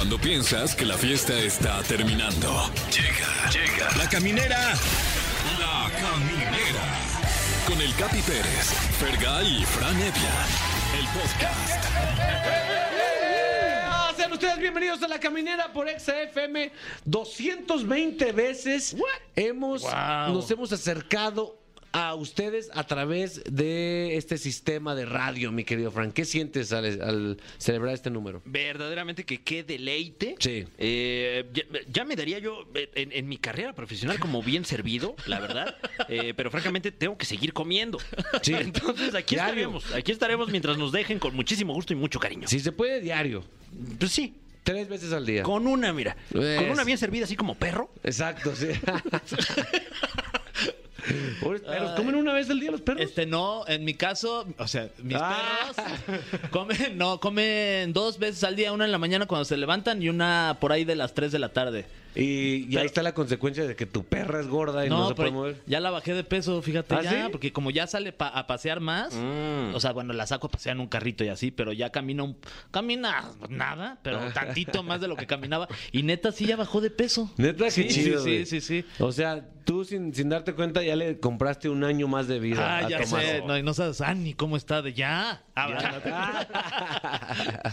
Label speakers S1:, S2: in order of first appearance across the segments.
S1: Cuando piensas que la fiesta está terminando. Llega, llega. La caminera. La caminera. Con el Capi Pérez, Fergay y Fran Evia. El podcast.
S2: Ah, Sean ustedes bienvenidos a La Caminera por XFM. 220 veces hemos, nos hemos acercado a ustedes a través de este sistema de radio, mi querido Frank. ¿Qué sientes al, al celebrar este número?
S3: Verdaderamente que qué deleite.
S2: Sí.
S3: Eh, ya, ya me daría yo eh, en, en mi carrera profesional como bien servido, la verdad. Eh, pero francamente tengo que seguir comiendo.
S2: Sí.
S3: Entonces aquí
S2: Diario.
S3: estaremos. Aquí estaremos mientras nos dejen con muchísimo gusto y mucho cariño.
S2: Si se puede, diario.
S3: Pues sí.
S2: Tres veces al día.
S3: Con una, mira. Con una bien servida así como perro.
S2: Exacto, sí. Pobres perros, ¿comen una vez al día los perros?
S4: Este no, en mi caso, o sea, mis
S2: Ah.
S4: perros comen, no, comen dos veces al día, una en la mañana cuando se levantan y una por ahí de las 3 de la tarde.
S2: Y, ahí está la consecuencia de que tu perra es gorda y no, se puede mover.
S4: ya la bajé de peso, fíjate,
S2: ¿Ah,
S4: ya,
S2: sí?
S4: porque como ya sale pa- a pasear más,
S3: Mm.
S4: o sea, bueno, la saco a pasear en un carrito y así, pero ya camina un, camina nada, pero
S2: Ah.
S4: tantito más de lo que caminaba y neta sí ya bajó de peso.
S2: Neta, qué
S4: Sí,
S2: chido,
S4: sí, sí, sí, sí.
S2: O sea, tú sin, sin darte cuenta ya le compraste un año más de vida.
S4: Ah,
S2: a
S4: ya
S2: Tomás.
S4: sé, no, y no sabes, ah, ni cómo está de ya. Ah,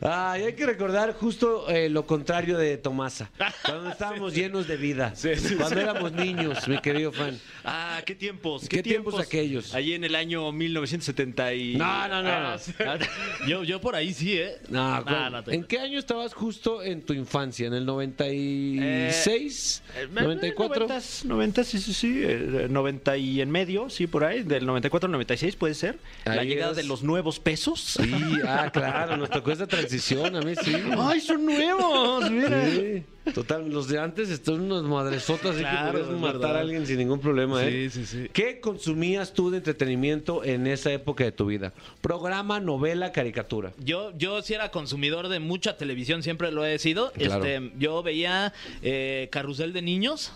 S2: Ay, hay que recordar justo eh, lo contrario de Tomasa. Cuando estábamos llenos de vida. cuando éramos niños, mi querido fan.
S3: Ah, qué tiempos.
S2: ¿Qué tiempos aquellos?
S3: Allí en el año 1970 y...
S2: No, no, no.
S3: Ah,
S4: yo, yo por ahí sí, ¿eh?
S2: No,
S4: No,
S2: ¿cuál?
S4: no te-
S2: ¿En qué año estabas justo en tu infancia? ¿En el 96?
S3: Eh,
S2: ¿94?
S3: 90, 90, sí, sí, sí. eh, 90 y en medio, sí, por ahí. Del 94 al 96 puede ser. la
S2: Ahí
S3: llegada
S2: es.
S3: de los nuevos pesos.
S2: Sí, ah, claro, nos tocó esa transición, a mí sí.
S3: ¡Ay, son nuevos! Mira.
S2: Sí, total, los de antes están unos madresotas, así
S4: Claro,
S2: que podías matar
S4: verdad.
S2: a alguien sin ningún problema, ¿eh?
S4: Sí, sí, sí.
S2: ¿Qué consumías tú de entretenimiento en esa época de tu vida? Programa, novela, caricatura.
S4: Yo, yo sí era consumidor de mucha televisión, siempre lo he sido.
S2: Claro.
S4: Este, yo veía eh, Carrusel de Niños.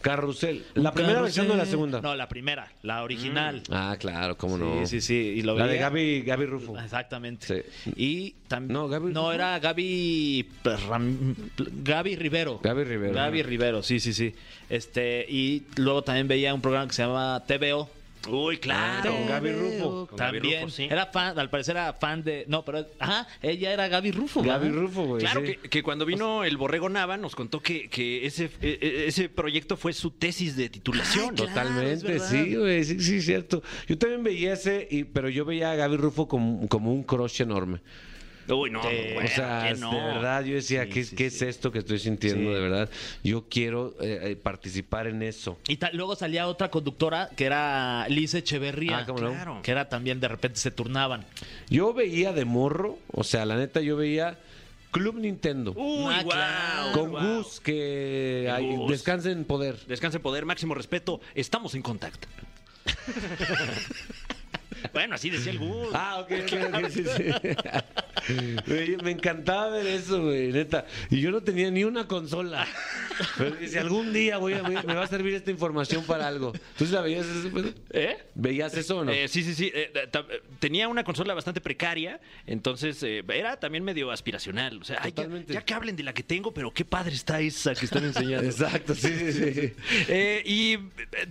S2: Carrusel. ¿La primera versión o la segunda?
S4: No, la primera, la original.
S2: Ah, claro, cómo no.
S4: Sí, sí, sí. Y lo
S2: La
S4: veía.
S2: de Gaby, Gaby Rufo.
S4: Exactamente.
S2: Sí.
S4: Y también.
S2: No, Gaby Rufo.
S4: era Gaby. Ram- Gaby Rivero.
S2: Gaby Rivero.
S4: Gaby Rivero, sí, sí, sí. Este, y luego también veía un programa que se llama TVO.
S3: Uy, claro.
S2: Con Gaby Rufo.
S3: Con Gaby
S4: También.
S3: Rufo, sí.
S4: Era fan, al parecer era fan de. No, pero. Ajá, ella era Gaby Rufo.
S2: Gaby
S4: ¿verdad?
S2: Rufo, güey.
S3: Claro
S2: sí.
S3: que, que cuando vino el Borrego Nava nos contó que, que ese, e- e- ese proyecto fue su tesis de titulación.
S4: Ay, claro. es
S2: Totalmente, sí, güey, sí, sí, cierto. Yo también veía ese, y, pero yo veía a Gaby Rufo como, como un crush enorme.
S3: Uy, no, bueno,
S2: o sea,
S3: no.
S2: de verdad, yo decía,
S3: Sí,
S2: ¿qué,
S3: sí,
S2: qué
S3: sí.
S2: es esto que estoy sintiendo?
S4: Sí.
S2: De verdad, yo quiero eh, eh, participar en eso.
S4: Y luego salía otra conductora que era Liz Echeverría.
S2: Ah, ¿cómo no?
S3: Claro.
S4: Que era también, de repente se turnaban.
S2: Yo veía de morro, o sea, la neta, yo veía Club Nintendo.
S3: Uy,
S4: Ah,
S3: guau,
S4: claro.
S2: con. Gus, que ay,
S3: Gus.
S2: descanse en poder.
S3: Descanse en poder, máximo respeto. Estamos en contacto. bueno, así decía el Gus.
S2: Ah, ok, ok, ok, sí, sí. Güey, me encantaba ver eso, güey, neta. Y yo no tenía ni una consola. Pero dice, algún día voy a- voy a- me va a servir esta información para algo. ¿Tú sí la veías eso? Pedro?
S3: ¿Eh?
S2: ¿Veías eso o no?
S3: Eh, sí, sí, sí. eh, ta- eh, tenía una consola bastante precaria, entonces eh, era también medio aspiracional. O sea, ay, ya,
S2: Totalmente.
S3: ya que hablen de la que tengo, pero qué padre está esa que están enseñando.
S2: Exacto, sí, sí, sí.
S3: Eh, y eh,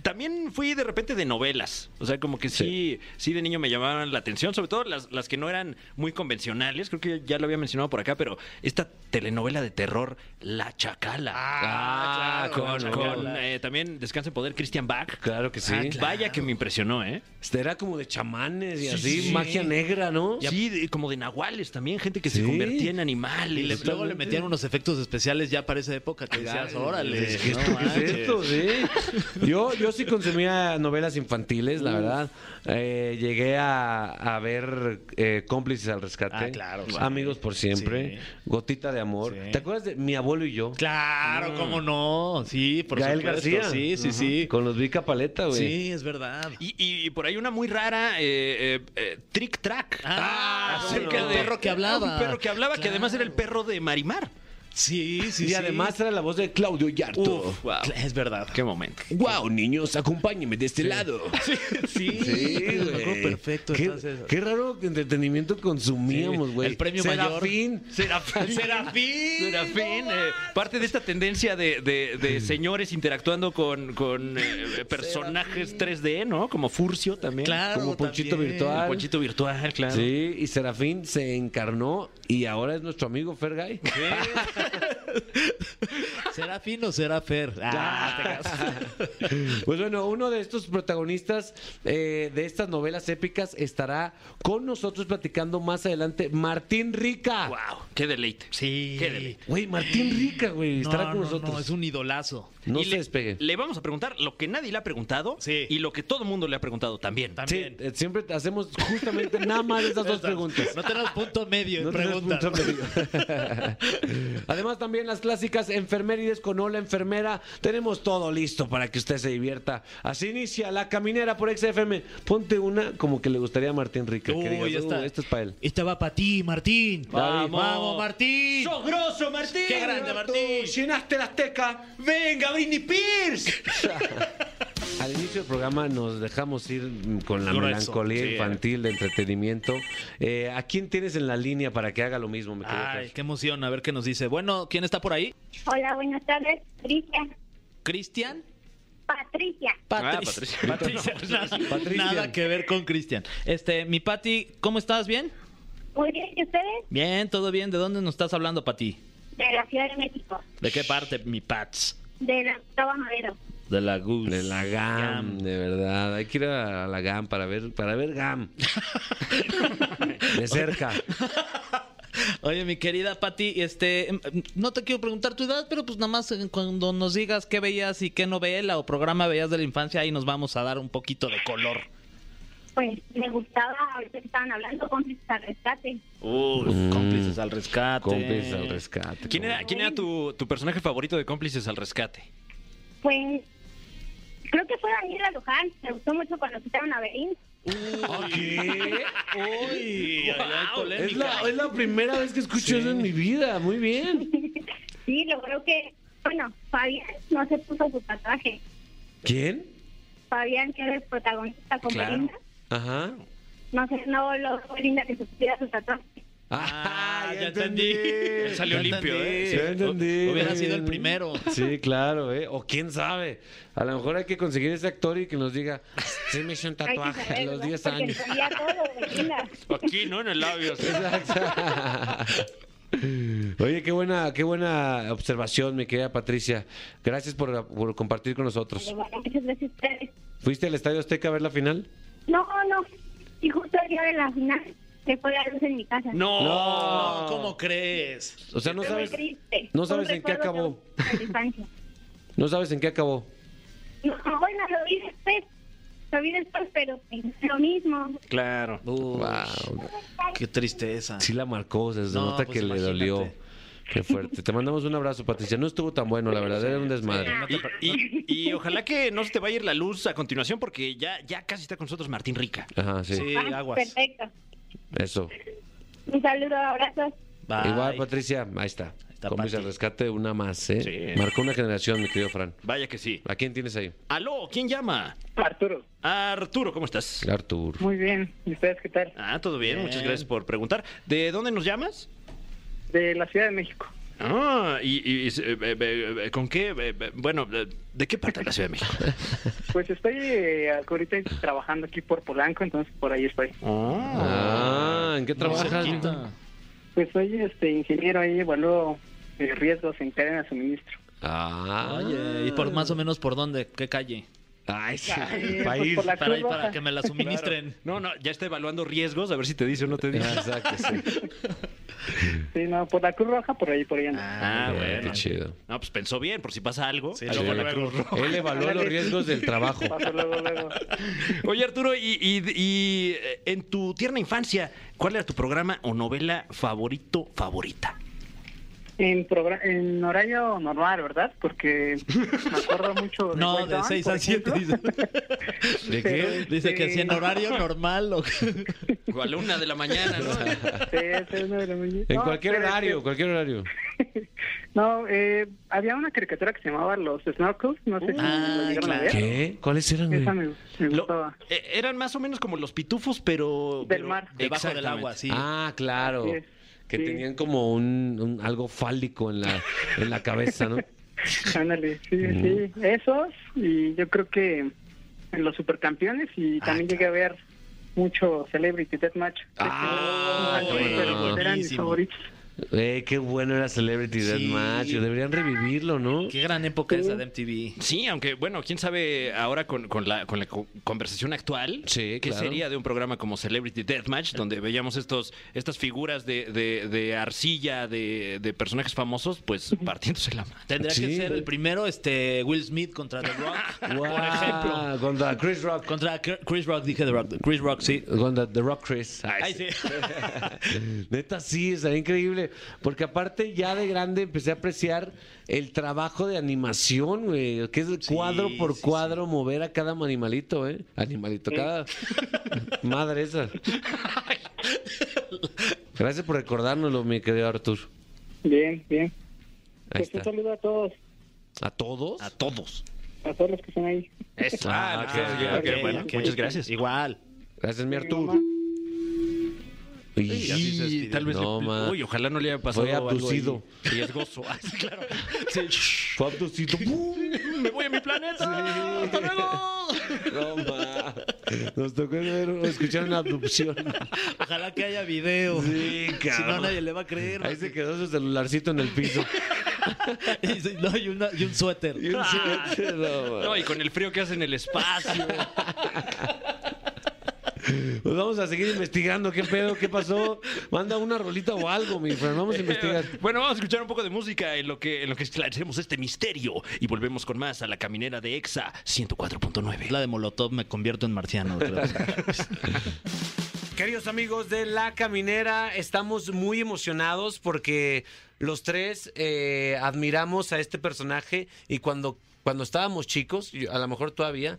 S3: también fui de repente de novelas. O sea, como que sí, sí, de niño me llamaban la atención, sobre todo las, las que no eran muy convencionales. Creo que ya lo había mencionado por acá, pero esta telenovela de terror, La Chacala.
S2: Ah,
S3: con,
S2: claro,
S3: con,
S2: Chacala.
S3: eh, también Descansa en Poder, Christian Bach.
S2: Claro que sí.
S3: Ah, Vaya que me impresionó, ¿eh?
S2: Este era como de chamanes y
S3: Sí,
S2: así,
S3: sí.
S2: magia negra, ¿no?
S3: Sí, de- como de nahuales también, gente que
S2: Sí.
S3: se convertía en
S4: Y
S3: animales.
S4: le- luego le metían unos efectos especiales ya para esa época que decías, órale.
S2: ¿Qué,
S4: no
S2: qué es
S4: manches".
S2: esto? Sí. Yo, yo sí consumía novelas infantiles, la verdad. Eh, llegué a, a ver eh, Cómplices al Rescate.
S4: Ah, claro, sí.
S2: Amigos por siempre.
S4: Sí.
S2: Gotita de Amor.
S4: Sí.
S2: ¿Te acuerdas de Mi abuelo y yo?
S4: Claro, cómo no. Sí, por
S2: Gael
S4: supuesto.
S2: García.
S4: Sí, sí, sí.
S2: Con los Vica Paleta, güey.
S4: Sí, es verdad.
S3: Y, y por ahí una muy rara, eh, eh, eh, Trick Track.
S4: Ah, acerca
S2: no.
S4: del perro que hablaba.
S3: Un perro que hablaba, que además era el perro de Marimar.
S4: Sí, sí,
S2: y
S4: sí.
S2: además era la voz de Claudio Yarto.
S3: Uf, wow.
S4: Es verdad.
S3: Qué momento.
S2: Wow, niños, acompáñenme de este lado.
S4: Sí,
S2: Sí,
S4: acuerdo
S2: güey.
S4: perfecto.
S2: Qué,
S4: entonces.
S2: qué raro entretenimiento consumíamos,
S4: Sí,
S2: güey.
S4: el premio mayor.
S2: Serafín.
S3: Serafín.
S4: Serafín.
S3: Serafín, eh, parte de esta tendencia de, de- de señores interactuando con, con, eh, personajes 3D, ¿no? Como Furcio también.
S4: Claro,
S2: Como Ponchito
S4: también.
S2: virtual.
S3: El Ponchito virtual, claro.
S2: Sí, y Serafín se encarnó y ahora es nuestro amigo Fergay.
S4: ¿Será fin o será Fer? Ah.
S2: Pues bueno, uno de estos protagonistas eh, de estas novelas épicas estará con nosotros platicando más adelante Martín Rica.
S3: Wow, qué deleite.
S4: Sí.
S3: Qué deleite.
S2: Güey, Martín Rica, güey, estará
S4: No,
S2: con
S4: no,
S2: nosotros.
S4: No, es un idolazo.
S2: No
S3: Y
S2: se
S3: le,
S2: despegue.
S3: Le vamos a preguntar lo que nadie le ha preguntado
S4: Sí.
S3: y lo que todo el mundo le ha preguntado también.
S2: Sí,
S4: También.
S2: eh, siempre hacemos justamente nada más esas dos preguntas.
S4: No tenemos punto medio en
S2: No tenemos
S4: preguntas.
S2: punto medio. Además, también las clásicas enfermerides con Hola Enfermera. Tenemos todo listo para que usted se divierta. Así inicia la caminera por XFM. Ponte una como que le gustaría a Martín Rica. que
S4: Uy,
S2: digas,
S4: ya está.
S2: "Uh, esto es para él.
S4: Esta va para ti, Martín.
S2: Vamos.
S4: Vamos, Martín.
S3: ¡Sos grosso, Martín!
S4: ¡Qué grande, Martín!
S2: Llenaste la azteca.
S3: ¡Venga, Britney Pierce!
S2: Al inicio del programa nos dejamos ir con la
S4: Grueso,
S2: melancolía
S4: sí.
S2: infantil de entretenimiento. Eh, ¿A quién tienes en la línea para que haga lo mismo?
S4: Ay, qué emoción. A ver qué nos dice. Bueno, ¿quién está por ahí?
S5: Hola, buenas tardes. Patricia.
S4: ¿Cristian?
S5: Patricia.
S4: Patricia.
S3: Ah,
S4: Patricia. Nada,
S2: Patricia.
S4: nada que ver con Cristian. Este, mi Pati, ¿cómo estás? ¿Bien?
S5: Muy bien, ¿y ustedes?
S4: Bien, todo bien. ¿De dónde nos estás hablando, Pati?
S5: De la Ciudad de México.
S4: ¿De qué parte, mi Pats?
S5: De la Octava Madero.
S4: De la Gus.
S2: De la GAM,
S4: Gam.
S2: de verdad. Hay que ir a la GAM para ver, para ver GAM. de cerca.
S4: Oye, mi querida Pati, este, no te quiero preguntar tu edad, pero pues nada más cuando nos digas qué veías y qué novela o programa veías de la infancia, ahí nos vamos a dar un poquito de color.
S5: Pues me gustaba, ahorita que estaban hablando, cómplices al rescate.
S4: Uy,
S2: Mm.
S4: cómplices al rescate.
S2: Cómplices al rescate.
S3: ¿Quién era, quién era tu, tu personaje favorito de Cómplices al Rescate?
S5: Pues creo que fue Daniela Luján. Me gustó mucho cuando quitaron a Berín.
S2: ¿Qué?
S4: Uy,
S2: Es la, es la primera vez que escucho eso en mi vida. Muy bien.
S5: Sí, logró que, bueno, Fabián no se puso su tatuaje.
S2: ¿Quién?
S5: Fabián, que era el protagonista con
S3: Claro.
S5: Belinda,
S2: Ajá.
S5: no sé, no logró Belinda que se pusiera su tatuaje.
S2: Ah,
S4: ya entendí.
S3: Él salió
S4: Ya
S3: limpio,
S4: entendí.
S3: ¿eh?
S2: Ya entendí.
S4: Hubiera sido el primero.
S2: Sí, claro, ¿eh? O quién sabe. A lo mejor hay que conseguir ese actor y que nos diga, sí me hice un tatuaje a los
S5: ¿verdad?
S2: 10
S5: Porque
S2: años.
S5: todo.
S3: Aquí, ¿no? En el labio. sí.
S2: Oye, qué buena, qué buena observación, mi querida Patricia. Gracias por, por compartir con nosotros.
S5: Bueno, muchas gracias a ustedes.
S2: ¿Fuiste al Estadio Azteca a ver la final?
S5: No, no. Y justo el día de la final se fue la luz en mi casa.
S3: No.
S4: No, ¿cómo crees?
S2: O sea, no sabes,
S5: triste.
S2: no
S5: un
S2: sabes en qué acabó. no sabes en qué acabó.
S5: No, bueno, lo vi después. Lo vi después, pero lo mismo.
S3: Claro.
S4: Uy,
S2: Wow.
S4: Qué tristeza.
S2: Sí la marcó, se
S4: No,
S2: nota
S4: pues
S2: que le
S4: imagínate.
S2: dolió. Qué fuerte. Te mandamos un abrazo, Patricia. No estuvo tan bueno, la verdad, era un desmadre.
S3: Y, y- y ojalá que no se te vaya a ir la luz a continuación porque ya, ya casi está con nosotros Martín Rica.
S2: Ajá, sí.
S4: Sí,
S5: Ah,
S4: aguas.
S5: Perfecto.
S2: Eso.
S5: Un saludo, abrazos.
S4: Bye.
S2: Igual, Patricia, ahí está.
S4: está
S2: Cómplice
S4: Pati.
S2: al rescate, una más, ¿eh?
S3: Sí.
S2: Marcó una generación, mi querido Fran.
S3: Vaya que sí.
S2: ¿A quién tienes ahí?
S3: Aló, ¿quién llama?
S6: Arturo.
S3: Arturo, ¿cómo estás?
S2: Artur.
S6: Muy bien. ¿Y ustedes qué tal?
S3: Ah, todo bien,
S4: Bien.
S3: muchas gracias por preguntar. ¿De dónde nos llamas?
S6: De la Ciudad de México.
S3: Ah, y, y- y- eh, eh, eh, con qué, bueno, ¿de qué parte de la Ciudad de México?
S6: Pues estoy eh, ahorita trabajando aquí por Polanco, entonces por ahí estoy.
S2: Ah, ¿en qué trabajas?
S6: Pues soy este ingeniero ahí, evalúo eh, riesgos en cadena de suministro.
S2: Ah.
S4: Oye, ¿y por más o menos por dónde? ¿Qué calle?
S2: Ay, sí.
S6: Ay, pues
S2: ir.
S6: por la
S4: Para,
S6: Cruz
S4: para que me la suministren.
S3: No, no, ya está evaluando riesgos, a ver si te dice o no te dice.
S2: Ah, Exacto, sí.
S6: Sí, no, por la Cruz Roja, por ahí, por ahí.
S3: Ah,
S2: Bien,
S3: bueno.
S2: Qué chido.
S3: No, pues pensó bien, por si pasa algo.
S4: Sí, luego,
S3: la. Cruz Roja.
S2: Él evaluó los riesgos del trabajo.
S6: Paso luego, luego.
S3: Oye, Arturo, y, y- y, eh, en tu tierna infancia, ¿cuál era tu programa o novela favorito, favorita?
S6: En, en horario normal, ¿verdad? Porque me acuerdo mucho de
S4: No, de
S6: Dawn,
S4: 6
S6: por
S4: a 7.
S6: ejemplo.
S4: Dice,
S2: ¿De qué?
S4: dice que si en horario normal o
S3: O a la una de la mañana, ¿no?
S6: Sí, es uno de los muy-
S2: En
S6: No,
S2: cualquier horario,
S6: que
S2: cualquier horario.
S6: No, eh, había una caricatura que se llamaba Los Snorkels, no sé si
S4: Ah,
S6: lo llegaron a ver.
S2: ¿Qué? ¿Cuáles eran?
S6: Esa me, me
S3: Lo-
S6: gustaba.
S3: eh, eran más o menos como los pitufos, pero...
S6: Del
S3: pero-
S6: mar.
S4: Debajo del agua, sí.
S2: Ah, claro.
S6: Así es,
S2: Que
S6: sí.
S2: tenían como un, un- algo fálico en la, en la cabeza, ¿no?
S6: Ándale, sí, sí, esos y yo creo que en los supercampeones y también llegué a ver mucho Celebrity Deathmatch.
S2: Ah,
S6: Este,
S2: cómo no.
S6: pero eran mis favoritos.
S2: Eh, qué bueno era Celebrity
S4: Sí.
S2: Deathmatch. Deberían revivirlo, ¿no?
S4: Qué gran época esa de MTV.
S3: Sí, aunque bueno, quién sabe ahora con, con la, con la co- conversación actual,
S2: Sí,
S3: qué
S2: claro.
S3: sería de un programa como Celebrity Deathmatch, donde veíamos estos, estas figuras de, de- de arcilla de, de personajes famosos, pues partiéndose la mano.
S4: Tendría
S2: Sí.
S4: que ser el primero este Will Smith contra The Rock. Por ejemplo.
S2: Contra Chris Rock.
S4: Contra Chris Rock, dije The Rock. Chris Rock, sí.
S2: Contra The Rock Chris. Ay,
S4: Ay,
S2: sí.
S4: sí.
S2: Neta, sí, estaría increíble. Porque aparte, ya de grande empecé a apreciar el trabajo de animación, güey. Que es
S4: Sí,
S2: cuadro por
S4: sí,
S2: cuadro mover a cada animalito, ¿eh? Animalito, cada. Madre esa. Gracias por recordárnoslo, mi querido Artur.
S6: Bien, bien.
S2: Ahí
S6: Pues un saludo a todos,
S2: ¿A todos?
S3: A todos.
S6: a todos los que están ahí.
S3: Eso.
S2: Ah,
S3: Ah, bueno, muchas gracias.
S4: Igual.
S2: Gracias, mi
S6: Mi
S2: Artur.
S3: Y así se despidió. tal vez
S2: No,
S3: le- uy, ojalá no le haya pasado
S2: Fue
S3: algo
S2: abducido.
S3: ahí riesgoso. Ah, sí, claro. Sí.
S2: Fue abducido.
S3: Me voy a mi planeta. Hasta luego.
S2: No, ma. Nos tocó ver, escuchar una abducción.
S4: Ojalá que haya video.
S2: Sí,
S4: Si no, nadie le va a creer.
S2: Ahí se quedó su celularcito en el piso.
S4: Y, no, y, una- y un suéter.
S2: Y un suéter, no.
S3: No, y con el frío que hace en el espacio.
S2: Pues vamos a seguir investigando qué pedo, qué pasó. Manda una rolita o algo, mi Fran. Vamos a investigar.
S3: Bueno, vamos a escuchar un poco de música en lo que en lo que esclarecemos este misterio y volvemos con más a la caminera de Exa 104.9.
S4: La de Molotov me convierto en marciano. creo.
S2: Queridos amigos de La Caminera, estamos muy emocionados porque los tres eh, admiramos a este personaje y cuando, cuando estábamos chicos, a lo mejor todavía,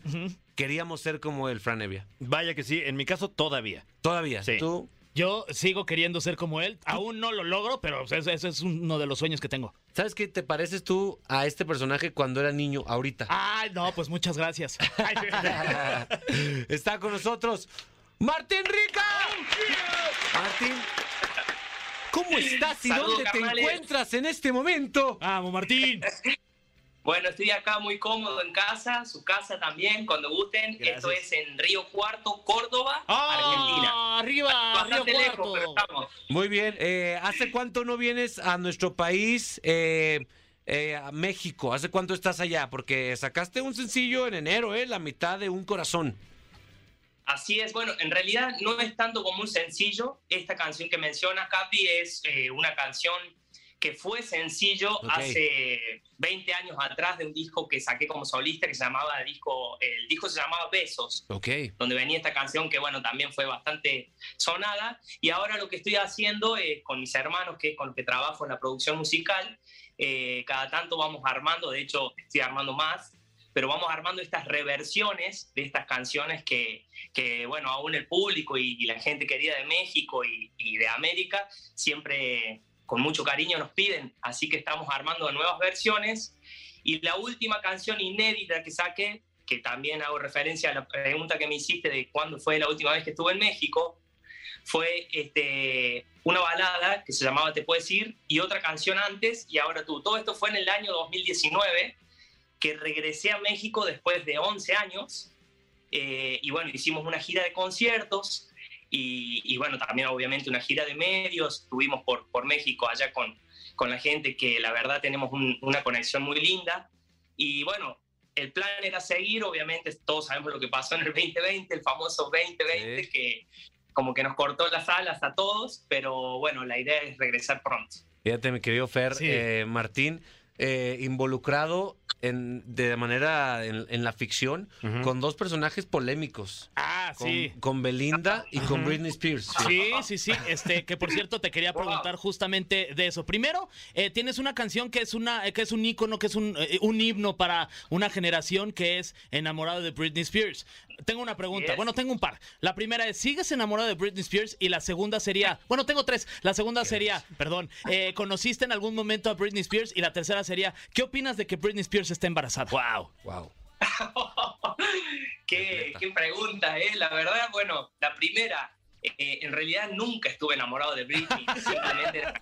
S2: queríamos ser como el Fran Evia.
S3: Vaya que sí, en mi caso todavía.
S2: Todavía.
S3: Sí.
S2: Tú,
S4: Yo sigo queriendo ser como él. Aún no lo logro, pero ese, ese es uno de los sueños que tengo.
S2: ¿sabes qué te pareces tú a este personaje cuando era niño, ahorita?
S4: Ay, no, pues muchas gracias.
S2: Está con nosotros Martín Rica. Martín, ¿cómo estás y
S7: Saludos,
S2: dónde te encuentras en este momento?
S4: Vamos, Martín.
S7: Bueno, estoy acá muy cómodo en casa, su casa también, cuando gusten.
S4: Gracias.
S7: Esto es en Río Cuarto, Córdoba, Argentina.
S4: ¡Ah! Arriba, Río
S7: Bastante lejos,
S4: Cuarto.
S7: pero estamos.
S2: Muy bien. eh, ¿Hace cuánto no vienes a nuestro país, eh, eh, a México? ¿Hace cuánto estás allá? Porque sacaste un sencillo en enero, ¿eh? La mitad de un corazón.
S7: Así es, bueno, en realidad no es tanto como un sencillo. Esta canción que menciona Capi es eh, una canción que fue sencillo
S2: Ok.
S7: hace 20 años atrás de un disco que saqué como solista que se llamaba disco, el disco se llamaba Besos.
S2: Ok.
S7: donde venía esta canción que, bueno, también fue bastante sonada. Y ahora lo que estoy haciendo es con mis hermanos, que es con los que trabajo en la producción musical, eh, cada tanto vamos armando, de hecho estoy armando más, pero vamos armando estas reversiones de estas canciones que, que bueno, aún el público y, y la gente querida de México y, y de América siempre con mucho cariño nos piden. Así que estamos armando nuevas versiones. Y la última canción inédita que saqué que también hago referencia a la pregunta que me hiciste de cuándo fue la última vez que estuve en México, fue este, una balada que se llamaba Te Puedes Ir y otra canción antes y ahora tú. Todo esto fue en el año 2019, que regresé a México después de 11 años eh, y bueno, hicimos una gira de conciertos y, y bueno, también obviamente una gira de medios, estuvimos por, por México allá con, con la gente que la verdad tenemos un- una conexión muy linda y bueno, el plan era seguir, obviamente todos sabemos lo que pasó en el 2020, el famoso 2020,
S2: Sí.
S7: que como que nos cortó las alas a todos, pero bueno, la idea es regresar pronto.
S2: Fíjate, mi querido Fer,
S4: Sí.
S2: eh, Martín, eh, involucrado en, de manera en, en la ficción con dos personajes polémicos.
S4: Ah,
S2: Con,
S4: sí.
S2: con Belinda y con Britney Spears.
S4: Sí, sí, sí. Este, que por cierto te quería preguntar justamente de eso. Primero, eh, tienes una canción que es una, eh, que es un ícono, que es un, eh, un himno para una generación que es enamorado de Britney Spears. Tengo una pregunta.
S7: Yes.
S4: Bueno, tengo un par. La primera es, ¿sigues enamorado de Britney Spears? Y la segunda sería, bueno, tengo tres. La segunda sería, perdón, eh, ¿conociste en algún momento a Britney Spears? Y la tercera sería, ¿qué opinas de que Britney Spears esté embarazada?
S3: Wow.
S2: Wow.
S7: qué, qué pregunta, ¿eh? La verdad, bueno, la primera, eh, en realidad nunca estuve enamorado de Britney, simplemente era.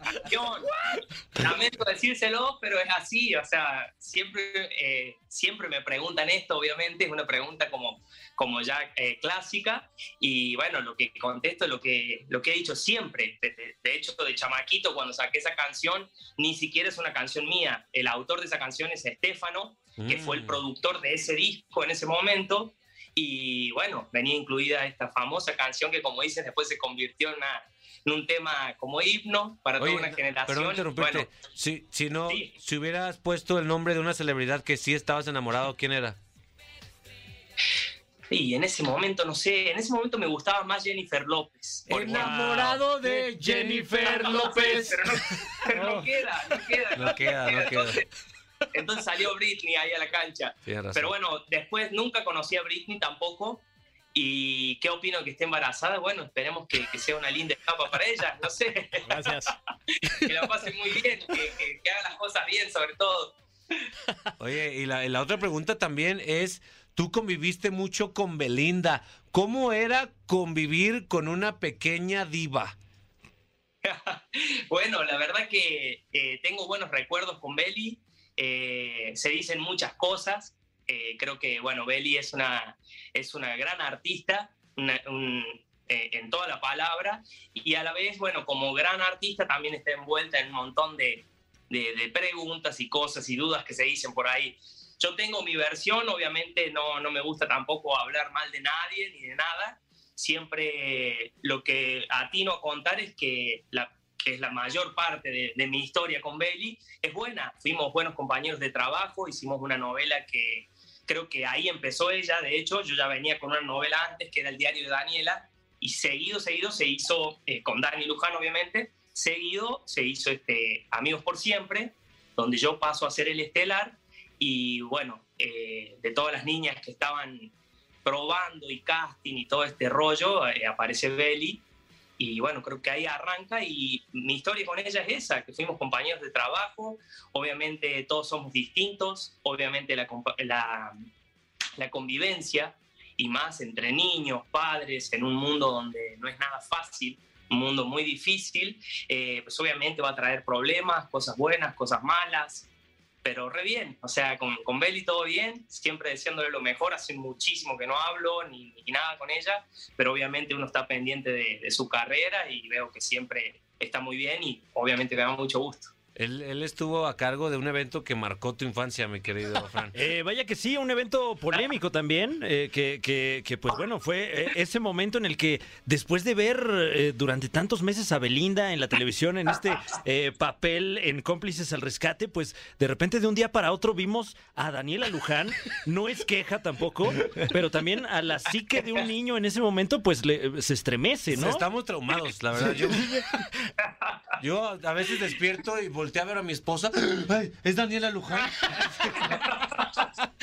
S7: Lamento decírselo, pero es así, o sea, siempre, eh, siempre me preguntan esto, obviamente, es una pregunta como, como ya eh, clásica, y bueno, lo que contesto es lo que, lo que he dicho siempre, de, de- de hecho, de chamaquito, cuando saqué esa canción, ni siquiera es una canción mía, el autor de esa canción es Estefano, que fue el
S2: Mm.
S7: productor de ese disco en ese momento, y bueno, venía incluida esta famosa canción que, como dices, después se convirtió en, una- en un tema como himno para
S2: Oye,
S7: toda una generación.
S2: perdón interrumpirte.
S7: Bueno,
S2: si, si no,
S7: Sí.
S2: si hubieras puesto el nombre de una celebridad que sí estabas enamorado, ¿quién era?
S7: y en ese momento, no sé, en ese momento me gustaba más Jennifer López.
S2: Enamorado de Jennifer López.
S7: Pero no, pero no queda, no queda.
S2: No queda, no queda.
S7: Entonces, entonces salió Britney ahí a la cancha. Pero bueno, después nunca conocí a Britney tampoco. ¿Y qué opino que esté embarazada? Bueno, esperemos que, que sea una linda etapa para ella, no sé,
S4: Gracias.
S7: que la pase muy bien, que, que- que haga las cosas bien sobre todo.
S2: Oye, y la, y la otra pregunta también es, tú conviviste mucho con Belinda. ¿Cómo era convivir con una pequeña diva?
S7: Bueno, la verdad que eh, tengo buenos recuerdos con Beli. Eh, se dicen muchas cosas. eh, creo que, bueno, Beli es una, es una gran artista eh, en toda la palabra. Y a la vez, bueno, como gran artista también está envuelta en un montón de, de- de preguntas y cosas y dudas que se dicen por ahí. Yo tengo mi versión, obviamente no, no me gusta tampoco hablar mal de nadie ni de nada. Siempre lo que atino a contar es que la que es la mayor parte de, mi historia con Belly, es buena. Fuimos buenos compañeros de trabajo, hicimos una novela que creo que ahí empezó ella, de hecho, yo ya venía con una novela antes, que era El diario de Daniela, y seguido, seguido se hizo, eh, con Dani Luján obviamente, seguido se hizo este, Amigos por Siempre, donde yo paso a ser el estelar, y bueno, eh, de todas las niñas que estaban probando y casting y todo este rollo, eh, aparece Belly, y bueno, creo que ahí arranca y mi historia con ella es esa, que fuimos compañeros de trabajo, obviamente todos somos distintos, obviamente la, la, la convivencia y más entre niños, padres, en un mundo donde no es nada fácil, un mundo muy difícil, eh, pues obviamente va a traer problemas, cosas buenas, cosas malas, pero re bien, o sea, con, con Beli todo bien, siempre deseándole lo mejor, hace muchísimo que no hablo ni, nada con ella, pero obviamente uno está pendiente de, de su carrera y veo que siempre está muy bien y obviamente me da mucho gusto.
S2: Él, él estuvo a cargo de un evento que marcó tu infancia, mi querido Fran.
S3: Eh, vaya que sí, un evento polémico también, eh, que, que- que, pues bueno, fue eh, ese momento en el que después de ver eh, durante tantos meses a Belinda en la televisión, en este eh, papel en cómplices al rescate, pues de repente de un día para otro vimos a Daniela Luján, no es queja tampoco, pero también a la psique de un niño en ese momento, pues le- se estremece, ¿no?
S2: Estamos traumados, la verdad. Yo, yo a veces despierto y volteo a ver a mi esposa. Ay, es Daniela Luján.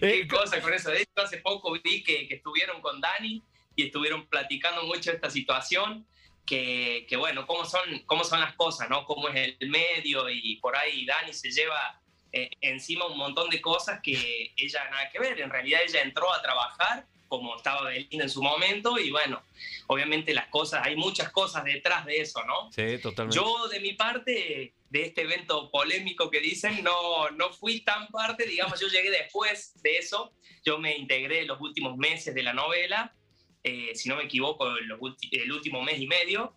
S7: Qué cosa con eso. De hecho, hace poco vi que, que estuvieron con Dani y estuvieron platicando mucho esta situación. Que, que bueno, cómo son, cómo son las cosas, ¿no? Cómo es el medio y por ahí Dani se lleva eh, encima un montón de cosas que ella nada que ver. En realidad ella entró a trabajar como estaba Belinda en su momento y bueno, obviamente las cosas, hay muchas cosas detrás de eso, ¿no?
S2: Sí, totalmente.
S7: Yo, de mi parte, de este evento polémico que dicen, no, no fui tan parte, digamos, yo llegué después de eso, yo me integré los últimos meses de la novela, eh, si no me equivoco, los el último mes y medio,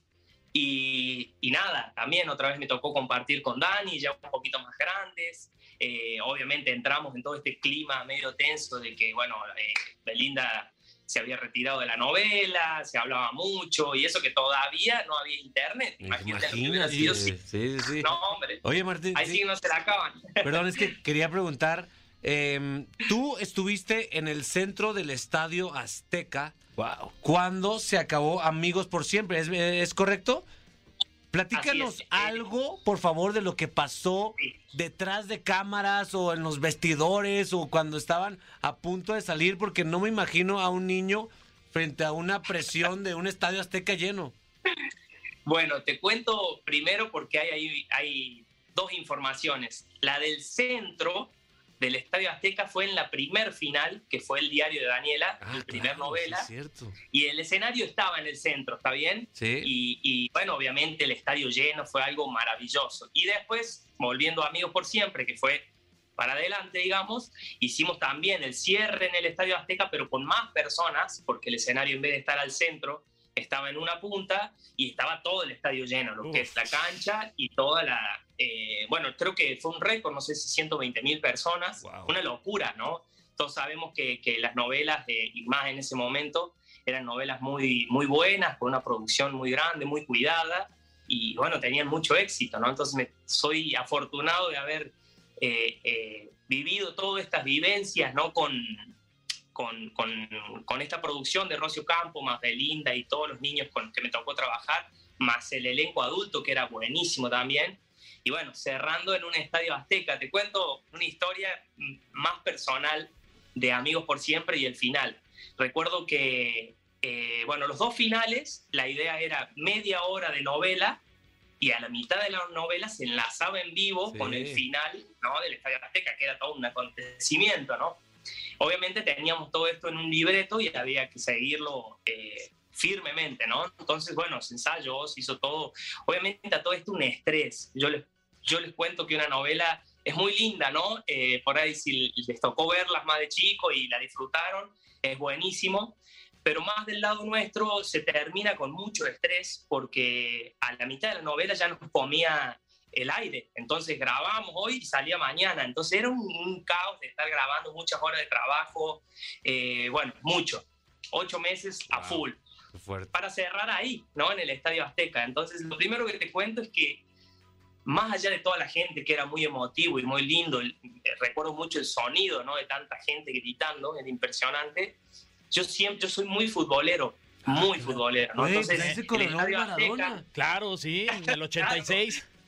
S7: y, y nada, también otra vez me tocó compartir con Dani, ya un poquito más grandes, eh, obviamente entramos en todo este clima medio tenso de que, bueno, eh, Belinda se había retirado de la novela, se hablaba mucho, y eso que todavía no había internet. Imagínate
S2: Imagínate.
S7: sido
S2: Sí, sí, sí.
S7: No, hombre.
S2: Oye, Martín.
S7: Ahí
S2: sí.
S7: no se la acaban.
S2: Perdón, es que quería preguntar. em, tú estuviste en el centro del estadio Azteca
S3: Wow.
S2: cuando se acabó Amigos por Siempre. ¿Es, es correcto? Platícanos
S7: es.
S2: algo, por favor, de lo que pasó detrás de cámaras o en los vestidores o cuando estaban a punto de salir, porque no me imagino a un niño frente a una presión de un estadio Azteca lleno.
S7: Bueno, te cuento primero porque hay, ahí hay dos informaciones. La del centro del Estadio Azteca fue en la primer final, que fue el diario de Daniela, primer
S2: Ah, claro,
S7: novela,
S2: sí es cierto.
S7: y el escenario estaba en el centro, ¿está bien?
S2: Sí.
S7: Y, y, bueno, obviamente el estadio lleno fue algo maravilloso. Y después, volviendo a Amigos por Siempre, que fue para adelante, digamos, hicimos también el cierre en el Estadio Azteca, pero con más personas, porque el escenario en vez de estar al centro, estaba en una punta y estaba todo el estadio lleno, lo que es la cancha y toda la... eh, bueno, creo que fue un récord, no sé si 120 mil personas,
S2: Wow.
S7: una locura, ¿no? Todos sabemos que, que las novelas, y más en ese momento, eran novelas muy, muy buenas, con una producción muy grande, muy cuidada, y bueno, tenían mucho éxito, ¿no? Entonces me, soy afortunado de haber eh, eh, vivido todas estas vivencias, ¿no? Con, con, con, con esta producción de Rocio Campo, más Belinda y todos los niños con los que me tocó trabajar, más el elenco adulto, que era buenísimo también. Y bueno, cerrando en un estadio azteca, te cuento una historia más personal de Amigos por Siempre y el final. Recuerdo que, eh, bueno, los dos finales, la idea era media hora de novela y a la mitad de la novela se enlazaba en vivo
S2: Sí.
S7: con el final ¿no? del Estadio Azteca, que era todo un acontecimiento, ¿no? Obviamente teníamos todo esto en un libreto y había que seguirlo eh, firmemente, ¿no? Entonces, bueno, se ensayó, se hizo todo. Obviamente a todo esto un estrés. Yo les, cuento que una novela es muy linda, ¿no? Eh, por ahí si les tocó verlas más de chico y la disfrutaron, es buenísimo. Pero más del lado nuestro se termina con mucho estrés porque a la mitad de la novela ya nos comía el aire. Entonces grabamos hoy y salía mañana. Entonces era un, un caos de estar grabando muchas horas de trabajo. eh, bueno, mucho. Ocho meses a
S2: Wow.
S7: full
S2: Qué fuerte.
S7: para cerrar ahí, ¿no? En el Estadio Azteca. Entonces, lo primero que te cuento es que, más allá de toda la gente que era muy emotivo y muy lindo, el- eh, recuerdo mucho el sonido, ¿no? De tanta gente gritando, era impresionante. Yo siempre, yo soy muy futbolero, muy futbolero, ¿no? Entonces,
S2: ese
S7: el
S2: Maradona.
S7: Azteca,
S4: Claro, sí, en el 86.
S7: Claro,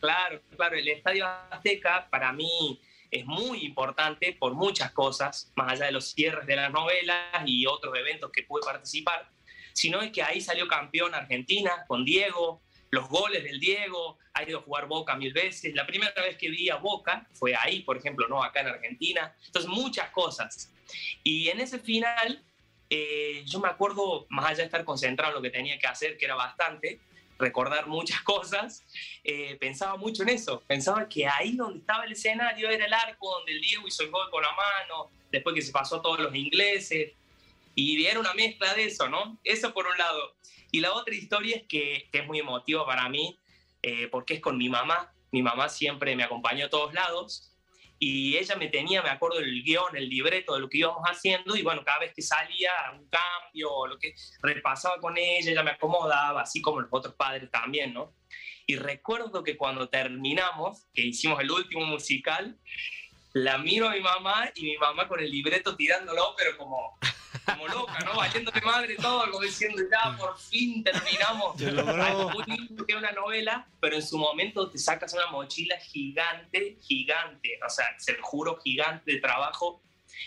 S7: claro, el Estadio Azteca para mí es muy importante por muchas cosas, más allá de los cierres de las novelas y otros eventos que pude participar, sino es que ahí salió campeón Argentina con Diego, los goles del Diego, ha ido a jugar Boca mil veces, la primera vez que vi a Boca fue ahí, por ejemplo, no acá en Argentina, entonces muchas cosas. Y en ese final, eh, yo me acuerdo, más allá de estar concentrado en lo que tenía que hacer, que era bastante, recordar muchas cosas, eh, pensaba mucho en eso. Pensaba que ahí donde estaba el escenario era el arco donde el Diego hizo el gol con la mano, después que se pasó a todos los ingleses. Y era una mezcla de eso, ¿no? Eso por un lado. Y la otra historia es que, que es muy emotiva para mí, eh, porque es con mi mamá. Mi mamá siempre me acompañó a todos lados y ella me tenía, me acuerdo, el guion, el libreto de lo que íbamos haciendo y bueno, cada vez que salía un cambio o lo que repasaba con ella, ella me acomodaba, así como los otros padres también, ¿no? Y recuerdo que cuando terminamos, que hicimos el último musical, la miro a mi mamá y mi mamá con el libreto tirándolo, pero como, como loca, ¿no? Valiendo de madre todo, como diciendo, ya, por fin terminamos. Muy lindo que es una novela, pero en su momento te sacas una mochila gigante, gigante, o sea, se lo juro, gigante de trabajo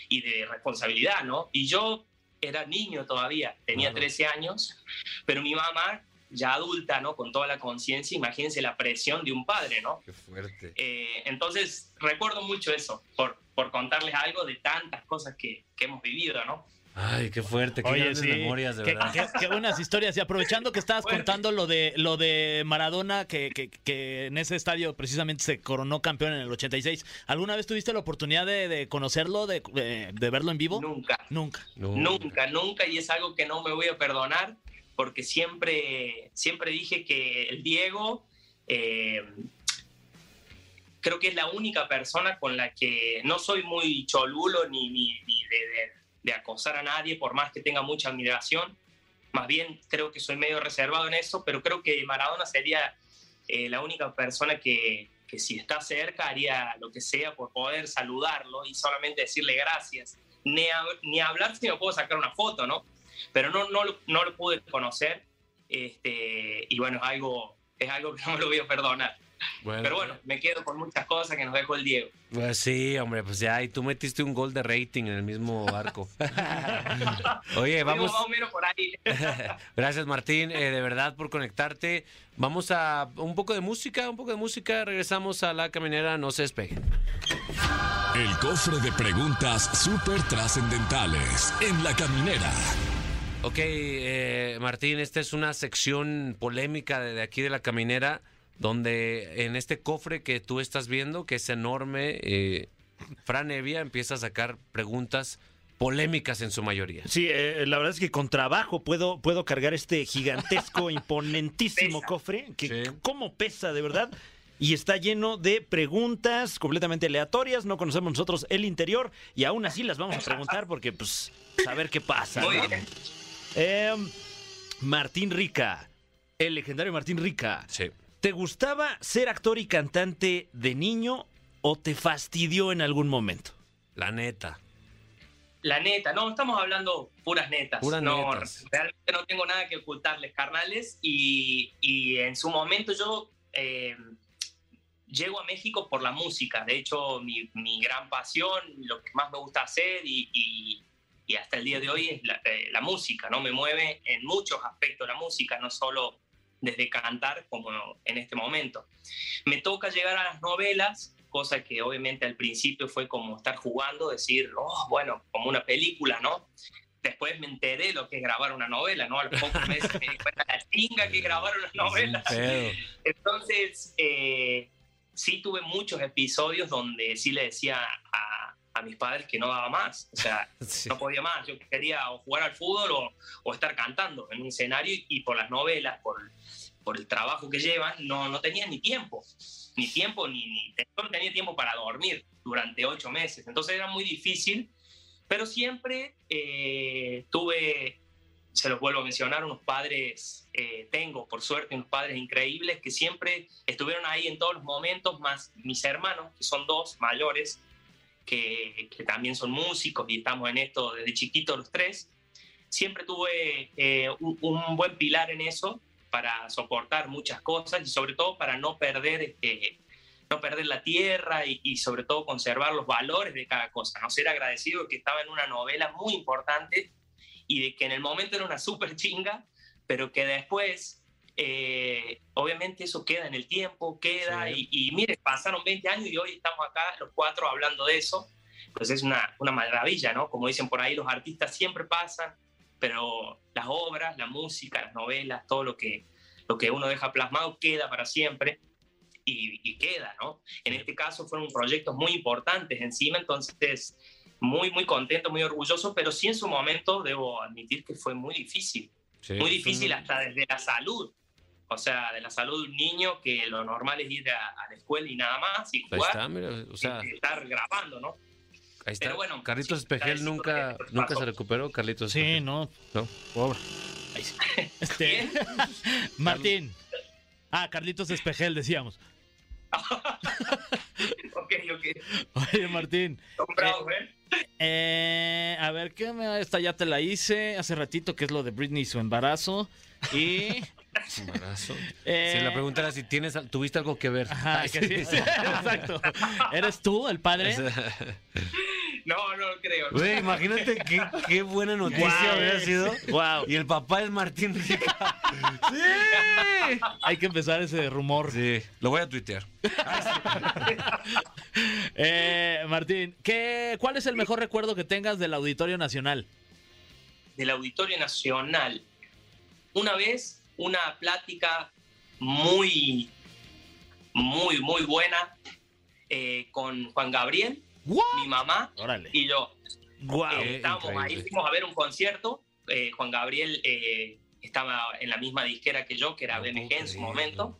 S7: y de responsabilidad, ¿no? Y yo era niño todavía, tenía
S2: Claro.
S7: 13 años, pero mi mamá, ya adulta, ¿no? Con toda la conciencia, imagínense la presión de un padre, ¿no?
S2: Qué fuerte.
S7: Eh, entonces, recuerdo mucho eso, por, por contarles algo de tantas cosas que, que hemos vivido, ¿no?
S2: Ay, qué fuerte, qué
S4: Oye, sí.
S2: memorias, de
S4: Qué,
S2: verdad.
S4: qué- qué buenas historias. Y aprovechando que estabas contando lo de lo de Maradona, que, que- que en ese estadio precisamente se coronó campeón en el 86. ¿Alguna vez tuviste la oportunidad de, de conocerlo, de, de- de verlo en vivo?
S7: Nunca.
S4: Nunca.
S7: Nunca, nunca, y es algo que no me voy a perdonar, porque siempre, siempre dije que el Diego eh, creo que es la única persona con la que no soy muy cholulo ni, ni, ni de, de- de acosar a nadie, por más que tenga mucha admiración. Más bien creo que soy medio reservado en eso, pero creo que Maradona sería eh, la única persona que, que si está cerca haría lo que sea por poder saludarlo y solamente decirle gracias. Ni, ni hablar si me puedo sacar una foto, ¿no? Pero no, no, lo- no lo pude conocer este, y bueno, es algo, es algo que no me lo voy a perdonar. Pero bueno, me quedo con muchas cosas que nos dejó el Diego.
S2: Pues sí, hombre, pues ya, y tú metiste un gol de rating en el mismo arco. Oye, vamos.
S7: por ahí.
S2: Gracias, Martín, eh, de verdad por conectarte. Vamos a un poco de música, un poco de música. Regresamos a la caminera, no se despeguen.
S1: El cofre de preguntas súper trascendentales en la caminera.
S2: Ok, eh, Martín, esta es una sección polémica de aquí de la caminera, donde en este cofre que tú estás viendo, que es enorme, eh, Fran Evia empieza a sacar preguntas polémicas en su mayoría.
S3: Sí, eh, la verdad es que con trabajo puedo, puedo cargar este gigantesco, imponentísimo
S7: Pesa.
S3: cofre, que
S2: Sí.
S3: cómo pesa de verdad. Y está lleno de preguntas completamente aleatorias, no conocemos nosotros el interior y aún así las vamos a preguntar porque, pues, a ver qué pasa. Eh, Martín Rica, el legendario Martín Rica.
S2: Sí.
S3: ¿Te gustaba ser actor y cantante de niño o te fastidió en algún momento?
S2: La neta.
S7: La neta, no, estamos hablando puras netas.
S2: Puras
S7: no,
S2: netas.
S7: Realmente no tengo nada que ocultarles, carnales. Y, y en su momento yo eh, llego a México por la música. De hecho, mi, mi gran pasión, lo que más me gusta hacer y, y- y hasta el día de hoy es la, eh, la música, ¿no? Me mueve en muchos aspectos la música, no solo desde cantar como en este momento. Me toca llegar a las novelas, cosa que obviamente al principio fue como estar jugando, decir, oh, bueno, como una película, ¿no? Después me enteré lo que es grabar una novela, ¿no? A los pocos meses me di cuenta la chinga que grabar una novela.
S2: Sin pedo.
S7: Entonces, eh, sí tuve muchos episodios donde sí le decía a, a mis padres que no daba más. O sea,
S2: Sí.
S7: no podía más. Yo quería o jugar al fútbol o, o estar cantando en un escenario y por las novelas, por, por el trabajo que llevan, no, no tenía ni tiempo. Ni tiempo, ni, ni no tenía tiempo para dormir durante ocho meses. Entonces era muy difícil, pero siempre eh, tuve, se los vuelvo a mencionar, unos padres, eh, tengo por suerte unos padres increíbles que siempre estuvieron ahí en todos los momentos, más mis hermanos, que son dos mayores, que, también son músicos y estamos en esto desde chiquitos los tres. Siempre tuve eh, un, buen pilar en eso para soportar muchas cosas y sobre todo para no perder, este, no perder la tierra y, sobre todo conservar los valores de cada cosa, no ser agradecido de que estaba en una novela muy importante y de que en el momento era una súper chinga, pero que después, eh, obviamente eso queda en el tiempo, queda,
S2: Sí.
S7: y, y mire, pasaron 20 años y hoy estamos acá los cuatro hablando de eso, pues es una, una maravilla, ¿no? Como dicen por ahí, los artistas siempre pasan, pero las obras, la música, las novelas, todo lo que, lo que uno deja plasmado queda para siempre. Y, y queda, ¿no? En este caso fueron proyectos muy importantes encima, entonces muy, muy contento, muy orgulloso, pero sí en su momento debo admitir que fue muy difícil,
S2: Sí,
S7: muy difícil
S2: un-
S7: hasta desde la salud. O sea, de la salud de un niño que lo normal es ir a, a la escuela y nada más y
S2: Ahí
S7: jugar
S2: está, mira, o sea,
S7: y estar grabando, ¿no?
S2: ahí está.
S7: pero bueno,
S2: Carlitos Espejel nunca, nunca se recuperó, Carlitos
S4: Sí,
S2: Espejel.
S4: no.
S2: ¿No?
S4: Pobre. Este, Martín. Ah, Carlitos Espejel, decíamos.
S7: ok, ok.
S4: Oye, Martín.
S7: Son bravos, ¿eh?
S4: eh, a ver, ¿qué me... Esta ya te la hice hace ratito, que es lo de Britney y su embarazo. Y...
S2: Embarazo.
S4: eh,
S2: Si la pregunta era si tienes, tuviste algo que ver.
S4: Ajá,
S2: Ay,
S4: que sí, sí, exacto. ¿Eres tú el padre?
S7: No, no lo creo.
S2: Güey, imagínate qué, qué buena noticia
S4: Guau.
S2: hubiera sido.
S3: Wow.
S2: Y el papá es Martín Rica. ¡Sí!
S4: Hay que empezar ese rumor.
S2: Sí, lo voy a tuitear.
S4: Eh, Martín, ¿qué, ¿cuál es el mejor recuerdo que tengas del Auditorio Nacional?
S7: del Auditorio Nacional. Una vez, una plática muy, muy, muy buena eh, con Juan Gabriel, mi mamá
S4: Órale.
S7: y yo.
S3: Wow.
S7: Eh, estábamos
S2: increíble.
S7: ahí, fuimos a ver un concierto. eh, Juan Gabriel eh, estaba en la misma disquera que yo, que era
S2: No
S7: BMG en su momento.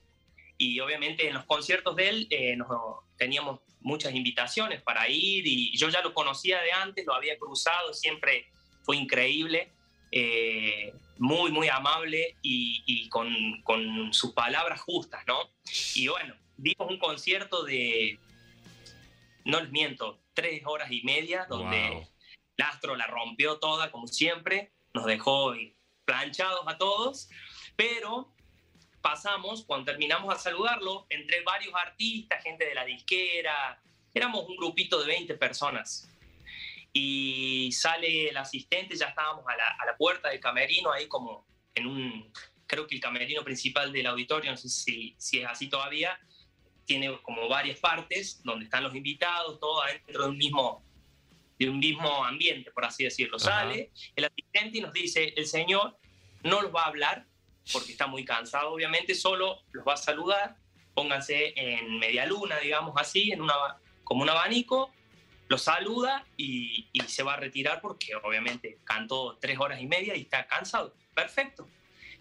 S7: Y obviamente en los conciertos de él eh, nos, teníamos muchas invitaciones para ir y yo ya lo conocía de antes, lo había cruzado, siempre fue increíble, eh, muy, muy amable y, y con, con sus palabras justas, ¿no? Y bueno, dimos un concierto de, no les miento, tres horas y media, donde
S2: Wow.
S7: el astro la rompió toda, como siempre, nos dejó planchados a todos, pero pasamos, cuando terminamos a saludarlo, entre varios artistas, gente de la disquera, éramos un grupito de 20 personas. Y sale el asistente, ya estábamos a la, a la puerta del camerino, ahí como en un, creo que el camerino principal del auditorio, no sé si, si es así todavía, tiene como varias partes donde están los invitados, todo dentro de un mismo de un mismo ambiente, por así decirlo.
S2: Ajá.
S7: Sale el asistente y nos dice, el señor no los va a hablar porque está muy cansado, obviamente, solo los va a saludar, pónganse en media luna, digamos así, en una, como un abanico, los saluda y, y se va a retirar porque obviamente cantó tres horas y media y está cansado. Perfecto.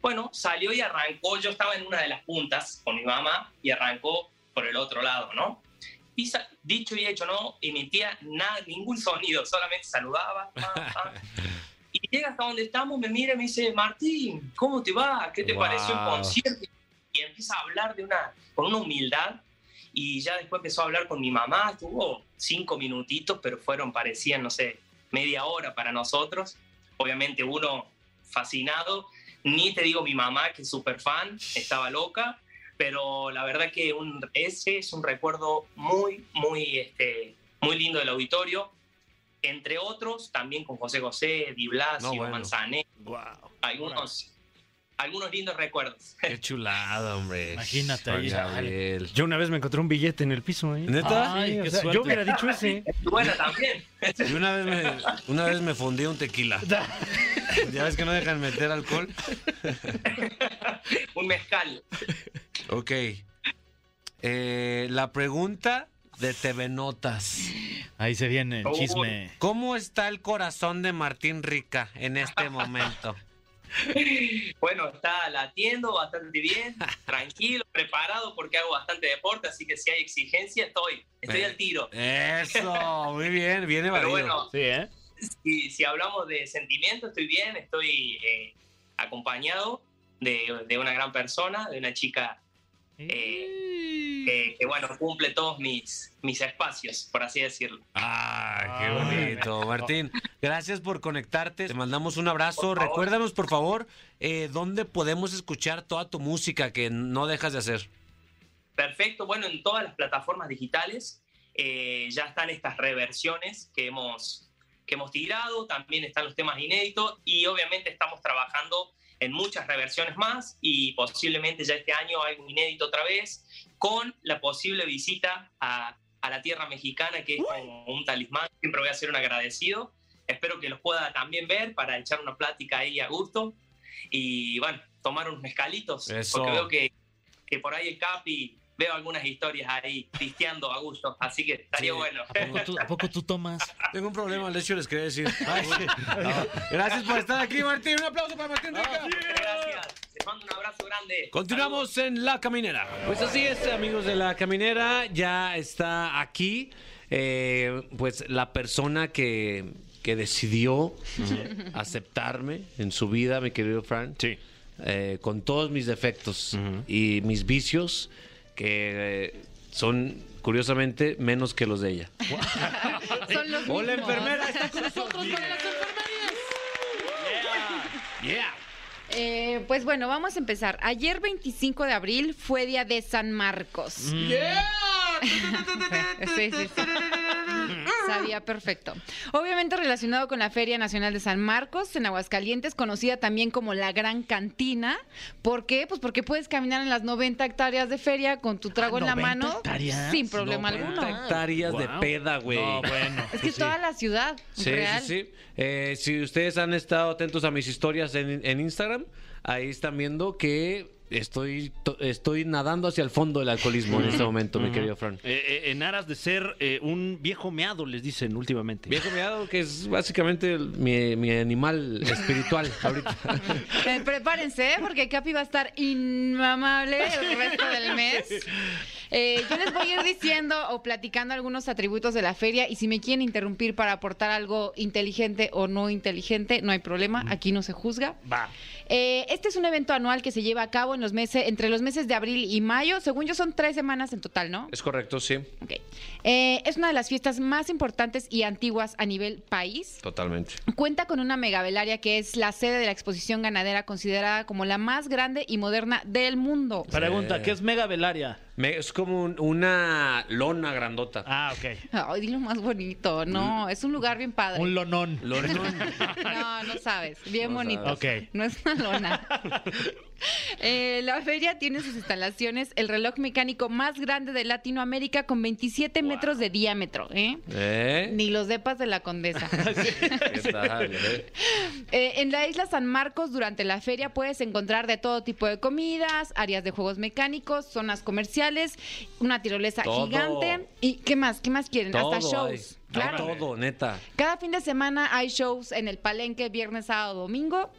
S7: Bueno, salió y arrancó, yo estaba en una de las puntas con mi mamá y arrancó por el otro lado, ¿no? Y dicho y hecho, no emitía nada, ningún sonido, solamente saludaba. Y llega hasta donde estamos, me mira y me dice, Martín, ¿cómo te va? ¿Qué te
S2: Wow.
S7: pareció el concierto? Y empieza a hablar de una, con una humildad. Y ya después empezó a hablar con mi mamá, estuvo cinco minutitos, pero fueron, parecían, no sé, media hora para nosotros. Obviamente uno fascinado, ni te digo mi mamá, que es súper fan, estaba loca, pero la verdad que un, ese es un recuerdo muy, muy, este, muy lindo del auditorio. Entre otros, también con José José, Di Blasio,
S2: No, bueno.
S7: Manzanet,
S3: Wow.
S7: algunos, algunos lindos recuerdos.
S2: Qué chulada, hombre.
S4: Imagínate ahí.
S2: Gabriel.
S3: Yo una vez me encontré un billete en el piso. ¿eh?
S2: ¿Neta?
S4: Ay,
S3: O
S4: qué
S3: sea,
S4: suerte.
S3: yo hubiera dicho ese.
S7: Bueno, también.
S2: Yo una vez me, una vez me fundí un tequila. ya ves que no dejan meter alcohol.
S7: un mezcal.
S2: Ok. Eh, la pregunta de TV Notas.
S4: Ahí se viene el chisme.
S2: ¿Cómo está el corazón de Martín Rica en este momento?
S7: Bueno, está latiendo bastante bien, tranquilo, preparado porque hago bastante deporte, así que si hay exigencia estoy, estoy
S2: Eh,
S7: al tiro.
S2: Eso, muy bien, viene
S7: Pero bueno,
S3: Sí, ¿eh?
S7: si, si hablamos de sentimiento, estoy bien, estoy eh, acompañado de, de una gran persona, de una chica eh, que, que, bueno, cumple todos mis, mis espacios, por así decirlo.
S2: Ah, qué
S4: Ah,
S2: bonito. Martín, gracias por conectarte. Te mandamos un abrazo.
S7: Por.
S2: Recuérdanos, por favor, eh, dónde podemos escuchar toda tu música que no dejas de hacer.
S7: Perfecto, bueno, en todas las plataformas digitales eh, ya están estas reversiones que hemos, que hemos tirado, también están los temas inéditos y obviamente estamos trabajando en muchas reversiones más y posiblemente ya este año algo inédito otra vez, con la posible visita a, a la tierra mexicana, que es como un talismán, siempre voy a ser un agradecido. Espero que los pueda también ver para echar una plática ahí a gusto y bueno, tomar unos mezcalitos,
S2: Eso.
S7: porque veo que, que por ahí el Capi veo algunas historias ahí pisteando a gusto, así que estaría
S2: Sí.
S7: bueno.
S4: ¿A poco, tú, a poco tú tomas?
S2: Tengo un problema, de hecho les quería decir. Ah, gracias por estar aquí, Martín. Un aplauso para Martín Rica.
S7: Gracias, les mando un abrazo grande.
S2: Continuamos en La Caminera. Pues así es, amigos de La Caminera. Ya está aquí, eh, pues, la persona que, que decidió aceptarme en su vida, mi querido Fran.
S3: Sí.
S2: eh, con todos mis defectos
S3: Ujú.
S2: y mis vicios, que eh, son, curiosamente, menos que los de ella.
S8: Son los
S2: Hola, enfermera, está con nosotros para las enfermerías. Yeah.
S8: Eh, pues bueno, vamos a empezar. Ayer 25 de abril fue día de San Marcos.
S2: Mm.
S8: Sí, sí, sí. Sabía perfecto. Obviamente relacionado con la Feria Nacional de San Marcos en Aguascalientes, conocida también como la Gran Cantina. ¿Por qué? Pues porque puedes caminar en las 90 hectáreas de feria con tu trago
S4: Ah,
S8: en la
S4: 90
S8: mano
S4: hectáreas.
S8: sin problema
S2: 90
S8: alguno.
S2: hectáreas de peda, güey.
S4: No, bueno.
S8: Es que
S4: sí.
S8: toda la ciudad,
S2: Sí,
S8: real.
S2: sí, sí. Eh, si ustedes han estado atentos a mis historias en, en Instagram, ahí están viendo que estoy, to- estoy nadando hacia el fondo del alcoholismo en este momento, mi querido Fran.
S3: Eh, eh, en aras de ser eh, un viejo meado, les dicen últimamente.
S2: Viejo meado, que es básicamente el- mi, mi animal espiritual ahorita.
S8: Eh, prepárense, ¿eh? porque Capi va a estar inmamable el resto del mes. Eh, yo les voy a ir diciendo o platicando algunos atributos de la feria y si me quieren interrumpir para aportar algo inteligente o no inteligente, no hay problema, aquí no se juzga.
S4: Va.
S8: Eh, este es un evento anual que se lleva a cabo en los meses, entre los meses de abril y mayo. Según yo, son tres semanas en total, ¿no?
S2: Es correcto, sí.
S8: Ok. Eh, es una de las fiestas más importantes y antiguas a nivel país.
S2: Totalmente.
S8: Cuenta con una megavelaria que es la sede de la exposición ganadera considerada como la más grande y moderna del mundo.
S4: Pregunta, ¿qué es Mega Velaria?
S2: Me- es como un- una lona grandota.
S4: Ah, ok.
S8: Ay, dilo más bonito. No, es un lugar bien padre.
S4: Un lonón.
S8: No, no sabes. Bien
S2: No
S8: bonito.
S4: sabes. Ok.
S8: No es una lona. Eh, la feria tiene sus instalaciones el reloj mecánico más grande de Latinoamérica con 27 metros de diámetro. ¿eh?
S2: ¿Eh?
S8: Ni los depas de la condesa.
S2: ¿Qué tal, eh?
S8: Eh, en la isla San Marcos, durante la feria, puedes encontrar de todo tipo de comidas, áreas de juegos mecánicos, zonas comerciales, una tirolesa
S2: Todo.
S8: gigante. ¿Y qué más? ¿Qué más quieren? Hasta
S2: Todo hay.
S8: shows. Claro.
S2: Todo, neta.
S8: Cada fin de semana hay shows en el Palenque, viernes, sábado, domingo.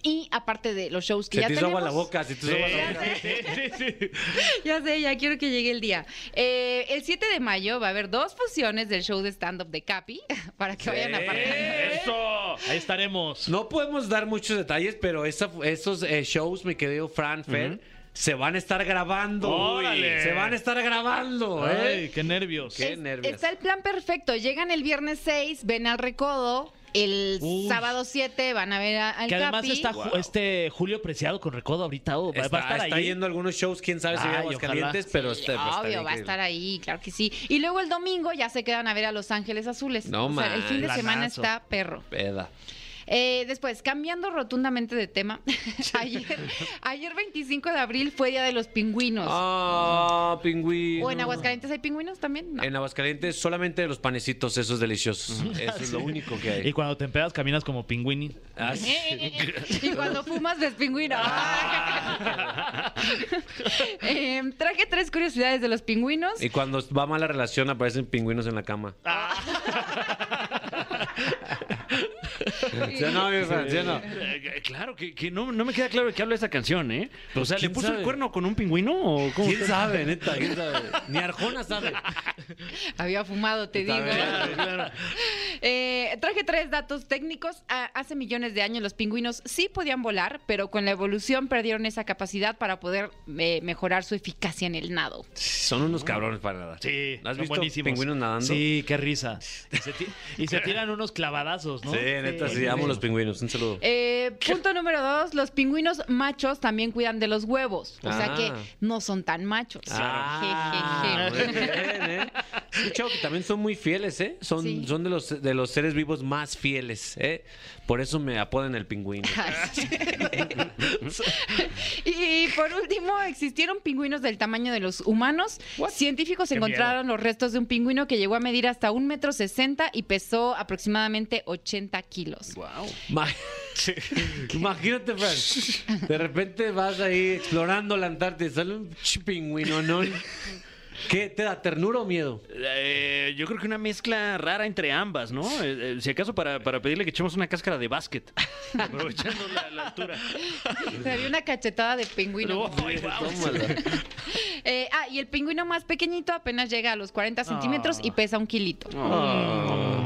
S8: Y aparte de los shows que
S2: Se
S8: ya
S2: te
S8: tenemos.
S2: agua la boca, se te agua la boca.
S8: Ya sé, ya quiero que llegue el día. Eh, el 7 de mayo va a haber dos fusiones del show de stand-up de Capi para que vayan apartando.
S4: ¡Eso! Ahí estaremos.
S2: No podemos dar muchos detalles, pero esa- esos eh, shows, mi querido Fran Fer, se van a estar grabando.
S4: ¡Órale!
S2: Se van a estar grabando,
S4: Ay,
S2: ¿eh?
S4: qué nervios.
S2: Qué
S8: Es-
S2: nervios.
S8: Está el plan perfecto. Llegan el viernes 6, ven al recodo. El
S4: Uy.
S8: sábado 7 van a ver a- al
S4: Que además
S8: Capi.
S4: está este Julio Preciado con Recodo ahorita. oh, va,
S2: Está,
S4: va a estar
S2: está
S4: ahí.
S2: yendo a algunos shows, quién sabe si
S4: Ay,
S2: viene a
S4: ojalá.
S2: pero
S8: Sí,
S2: este, pues,
S8: obvio, va a estar ahí, claro que sí. Y luego el domingo ya se quedan a ver a Los Ángeles Azules.
S2: No,
S8: O sea, el fin de
S4: man.
S8: semana está perro.
S2: Peda.
S8: Eh, después, cambiando rotundamente de tema, ayer, ayer 25 de abril fue Día de los Pingüinos.
S2: Ah, pingüino.
S8: ¿O en Aguascalientes hay pingüinos también? No.
S2: En Aguascalientes solamente los panecitos, esos deliciosos. Eso es lo único que hay.
S4: Y cuando te empedas caminas como pingüini.
S2: Ah, sí.
S8: y cuando fumas ves pingüino. Eh, traje tres curiosidades de los pingüinos.
S2: Y cuando va mal la relación aparecen pingüinos en la cama. ¿Sí o no, mi Fran? ¿Sí o no?
S3: Eh, Claro, que, que no, no me queda claro de qué habla esa canción, ¿eh? O sea, ¿le
S2: ¿quién
S3: puso
S2: sabe?
S3: el cuerno con un pingüino o cómo?
S2: ¿Quién sabe, neta? ¿Quién sabe? Ni Arjona sabe.
S8: Había fumado, te digo.
S3: Claro, claro.
S8: Eh, traje tres datos técnicos. Ah, hace millones de años los pingüinos sí podían volar, pero con la evolución perdieron esa capacidad para poder eh, mejorar su eficacia en el nado.
S2: Son unos cabrones para nada.
S4: Sí,
S2: ¿Has
S4: son
S2: visto
S4: buenísimos.
S2: pingüinos nadando?
S4: Sí, qué risa. Y se, ti- y se tiran unos clavadazos, ¿no?
S2: Sí, neta, sí. Amo los pingüinos. Un saludo.
S8: Eh, punto número dos, los pingüinos machos también cuidan de los huevos, o sea
S2: Ah.
S8: que no son tan machos.
S2: Ah, muy
S8: Jejeje.
S2: bien, ¿eh? He escuchado que también son muy fieles, ¿eh? Son,
S8: Sí.
S2: son de los de los seres vivos más fieles, ¿eh? Por eso me apodan el pingüino.
S8: y por último, existieron pingüinos del tamaño de los humanos. Científicos
S4: Qué
S8: encontraron los restos de un pingüino que llegó a medir hasta un metro sesenta y pesó aproximadamente 80 kilos.
S2: Ma- Imagínate, Fran. De repente vas ahí explorando la Antártida y sale un pingüino, ¿no? ¿Qué te da? ¿Ternura o miedo?
S3: Eh, yo creo que una mezcla rara entre ambas, ¿no? Eh, eh, si acaso para, para pedirle que echemos una cáscara de básquet. Aprovechando la, la altura.
S8: Sería una cachetada de pingüino. Eh, ah, y el pingüino más pequeñito apenas llega a los 40 centímetros y pesa un kilito. Mm.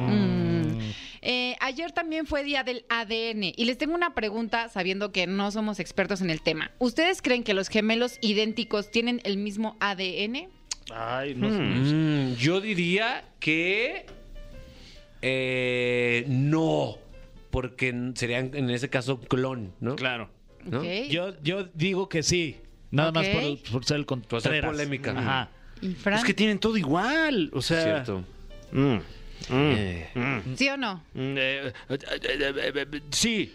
S8: Ayer también fue día del ADN y les tengo una pregunta sabiendo que no somos expertos en el tema. ¿Ustedes creen que los gemelos idénticos tienen el mismo ADN?
S4: Ay, no sé.
S2: Mm, yo diría que eh, no, porque serían en ese caso clon, ¿no?
S3: Claro.
S4: Yo, yo digo que sí. Nada más por, por ser el Contreras.
S2: polémica.
S4: Ajá.
S3: Es que tienen todo igual. O sea.
S2: Cierto.
S3: Mm, mm,
S2: Eh,
S3: mm,
S8: ¿Sí o no?
S3: mm, eh, eh, eh, eh, eh, sí.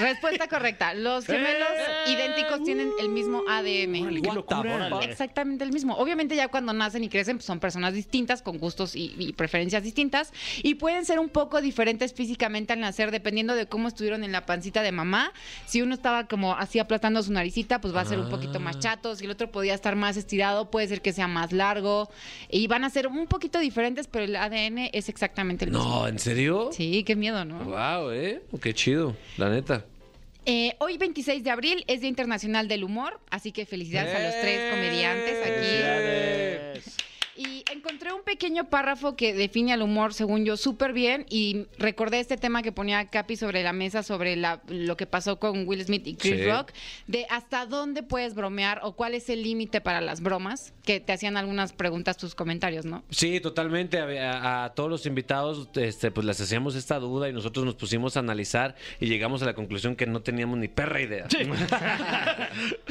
S8: Respuesta correcta. Los gemelos idénticos tienen el mismo ADN.
S3: Qué locura.
S8: Exactamente el mismo. Obviamente ya cuando nacen y crecen pues, son personas distintas, con gustos y, y preferencias distintas, y pueden ser un poco diferentes físicamente al nacer, dependiendo de cómo estuvieron en la pancita de mamá. Si uno estaba como así aplastando su naricita, pues va a ser un poquito más chato. Si el otro podía estar más estirado, puede ser que sea más largo. Y van a ser un poquito diferentes, pero el ADN es exactamente el mismo.
S2: No, ¿en serio?
S8: Sí, qué miedo, ¿no?
S2: Wow, eh. Qué chido, la neta.
S8: Eh, hoy 26 de abril es Día Internacional del Humor, así que felicidades a los tres comediantes aquí. Pequeño párrafo que define al humor, según yo, súper bien. Y recordé este tema que ponía Capi sobre la mesa, sobre la, lo que pasó con Will Smith y Chris
S2: Sí.
S8: Rock, de hasta dónde puedes bromear o cuál es el límite para las bromas, que te hacían algunas preguntas tus comentarios, ¿no?
S2: Sí, totalmente. A, a- a todos los invitados, este, pues les hacíamos esta duda y nosotros nos pusimos a analizar y llegamos a la conclusión que no teníamos ni perra idea.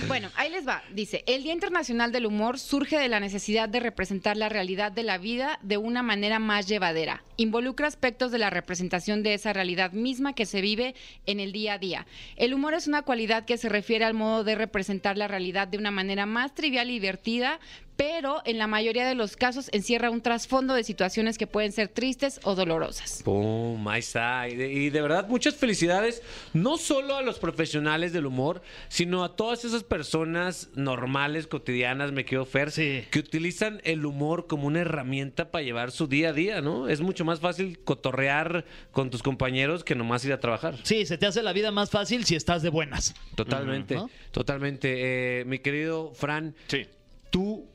S8: Bueno, ahí les va. Dice, el Día Internacional del Humor surge de la necesidad de representar la realidad de la vida de una manera más llevadera. Involucra aspectos de la representación de esa realidad misma que se vive en el día a día. El humor es una cualidad que se refiere al modo de representar la realidad de una manera más trivial y divertida, pero en la mayoría de los casos encierra un trasfondo de situaciones que pueden ser tristes o dolorosas.
S2: Pum, ahí está. Y de, y de verdad, muchas felicidades, no solo a los profesionales del humor, sino a todas esas personas normales, cotidianas, me quedo Fer,
S4: Sí.
S2: que utilizan el humor como una herramienta para llevar su día a día, ¿no? Es mucho más fácil cotorrear con tus compañeros que nomás ir a trabajar.
S4: Sí, se te hace la vida más fácil si estás de buenas.
S2: Totalmente, totalmente. Eh, mi querido Fran,
S3: Sí.
S2: tú,